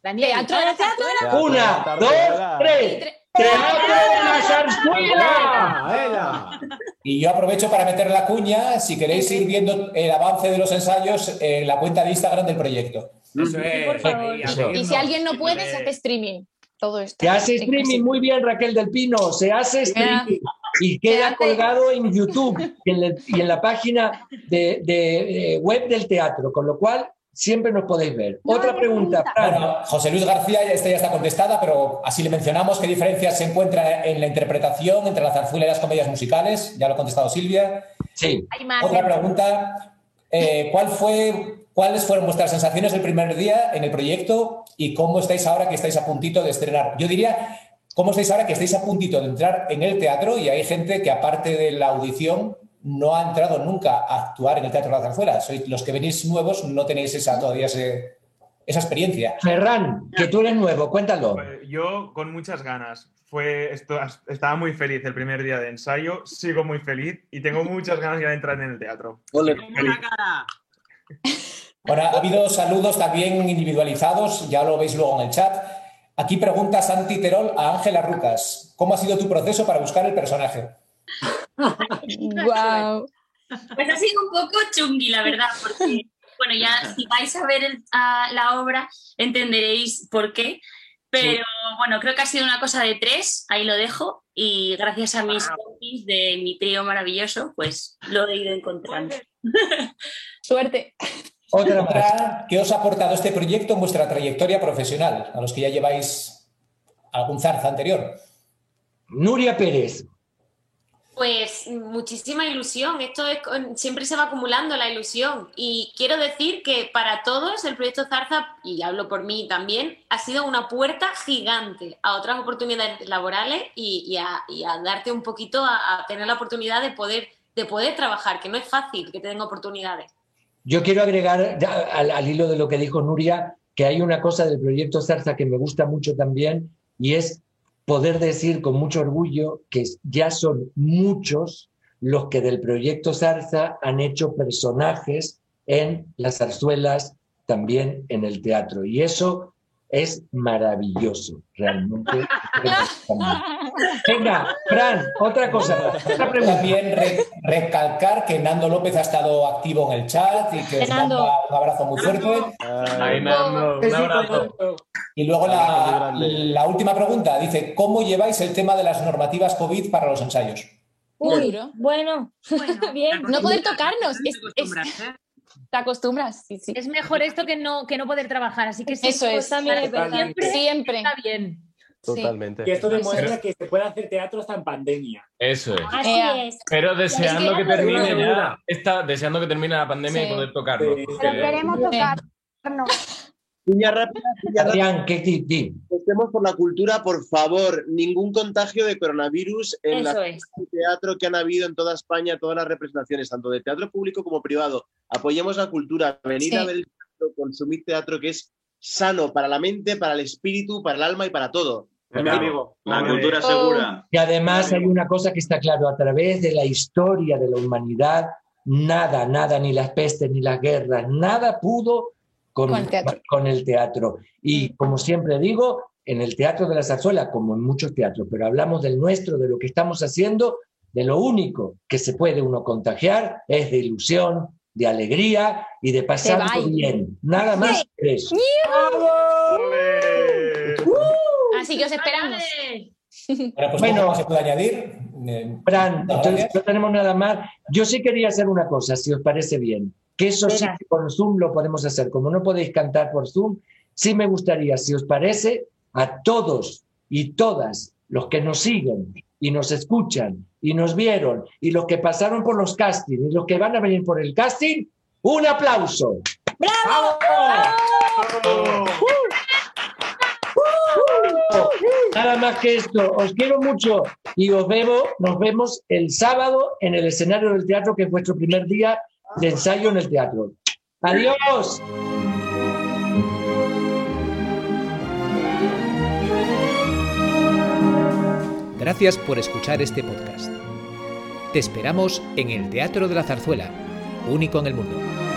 Daniel, Teatro de Zarzuela. Una, dos, tres. ¡Teatro de la zarzuela! Y yo aprovecho para meter la cuña, si queréis ir viendo el avance de los ensayos en la cuenta de Instagram del proyecto. Eso es. Y si alguien no puede, se hace streaming. Todo esto. Se hace streaming muy bien, Raquel del Pino. Se hace streaming y queda colgado en YouTube y en la, página de, web del teatro, con lo cual siempre nos podéis ver. Otra pregunta. José Luis García, esta ya está contestada, pero así le mencionamos qué diferencias se encuentra en la interpretación entre la zarzuela y las comedias musicales. Ya lo ha contestado Silvia. Sí. Otra pregunta. Eh, ¿Cuál fue ¿Cuáles fueron vuestras sensaciones del primer día en el proyecto y cómo estáis ahora que estáis a puntito de estrenar? Yo diría, ¿cómo estáis ahora que estáis a puntito de entrar en el teatro y hay gente que aparte de la audición no ha entrado nunca a actuar en el Teatro de la Zarzuela? Sois los que venís nuevos, no tenéis esa, todavía esa experiencia. Ferran, que tú eres nuevo, cuéntalo. Pues yo con muchas ganas. Fue, esto, estaba muy feliz el primer día de ensayo, sigo muy feliz y tengo muchas ganas ya de entrar en el teatro. Bueno, ha habido saludos también individualizados, ya lo veis luego en el chat. Aquí pregunta Santi Terol a Ángela Rucas, ¿cómo ha sido tu proceso para buscar el personaje? wow. Pues ha sido un poco chungui, la verdad, porque, bueno, ya si vais a ver la obra entenderéis por qué, pero bueno, creo que ha sido una cosa de tres, ahí lo dejo, y gracias a mis compis de mi trío maravilloso, pues lo he ido encontrando. Suerte. Otra ¿qué os ha aportado este proyecto en vuestra trayectoria profesional, a los que ya lleváis algún zarza anterior? Nuria Pérez. Pues muchísima ilusión. Esto es, siempre se va acumulando la ilusión. Y quiero decir que para todos el proyecto Zarza, y hablo por mí también, ha sido una puerta gigante a otras oportunidades laborales y, a, darte un poquito a, tener la oportunidad de poder de poder trabajar, que no es fácil que te den oportunidades. Yo quiero agregar al hilo de lo que dijo Nuria, que hay una cosa del proyecto Zarza que me gusta mucho también, y es poder decir con mucho orgullo que ya son muchos los que del proyecto Zarza han hecho personajes en las zarzuelas, también en el teatro. Y eso es maravilloso, realmente. Venga, Fran, otra cosa. Otra pregunta. También re- recalcar que Nando López ha estado activo en el chat y que os manda un abrazo muy fuerte. Ahí, Nando, un abrazo. Y luego la, la última pregunta dice, ¿cómo lleváis el tema de las normativas COVID para los ensayos? Uy, bueno, [laughs] bien. No poder tocarnos. Es, es- te acostumbras, sí, sí. Es mejor esto que no, que no poder trabajar, así que sí, Eso pues es. también es verdad. Siempre. Siempre. Está bien. Totalmente. Que esto demuestra que se puede hacer teatro hasta en pandemia. Eso es. Así es. Pero deseando Es que termine ya. Está deseando que termine la pandemia y Sí. poder tocarlo. Sí. Pero queremos tocarnos. Cuña rápida. Adrián, ¿qué di? Apostemos por la cultura, por favor. Ningún contagio de coronavirus en Eso la es. teatro que han habido en toda España, todas las representaciones, tanto de teatro público como privado. Apoyemos la cultura, venid Sí. a ver el teatro, consumid teatro que es sano para la mente, para el espíritu, para el alma y para todo. Es mi amigo. La cultura segura. Y además hay una cosa que está claro, a través de la historia de la humanidad, nada, nada, ni las pestes, ni las guerras, nada pudo con, Con el teatro. con el teatro. Y como siempre digo, en el Teatro de la Zarzuela, como en muchos teatros, pero hablamos del nuestro, de lo que estamos haciendo, de lo único que se puede uno contagiar es de ilusión, de alegría y de pasarlo baile. bien. Nada más que eso. Así que os esperamos. Bueno, pues Bueno. ¿cómo se puede añadir? Eh, Fran, entonces no tenemos nada más. Yo sí quería hacer una cosa, si os parece bien, que eso sí Venga. que con Zoom lo podemos hacer. Como no podéis cantar por Zoom, sí me gustaría, si os parece, a todos y todas los que nos siguen y nos escuchan y nos vieron y los que pasaron por los castings y los que van a venir por el casting, un aplauso. ¡Bravo! Nada más que esto, os quiero mucho y os vemos, nos vemos el sábado en el escenario del teatro, que es vuestro primer día de ensayo en el teatro. Adiós. Gracias por escuchar este podcast. Te esperamos en el Teatro de la Zarzuela, único en el mundo.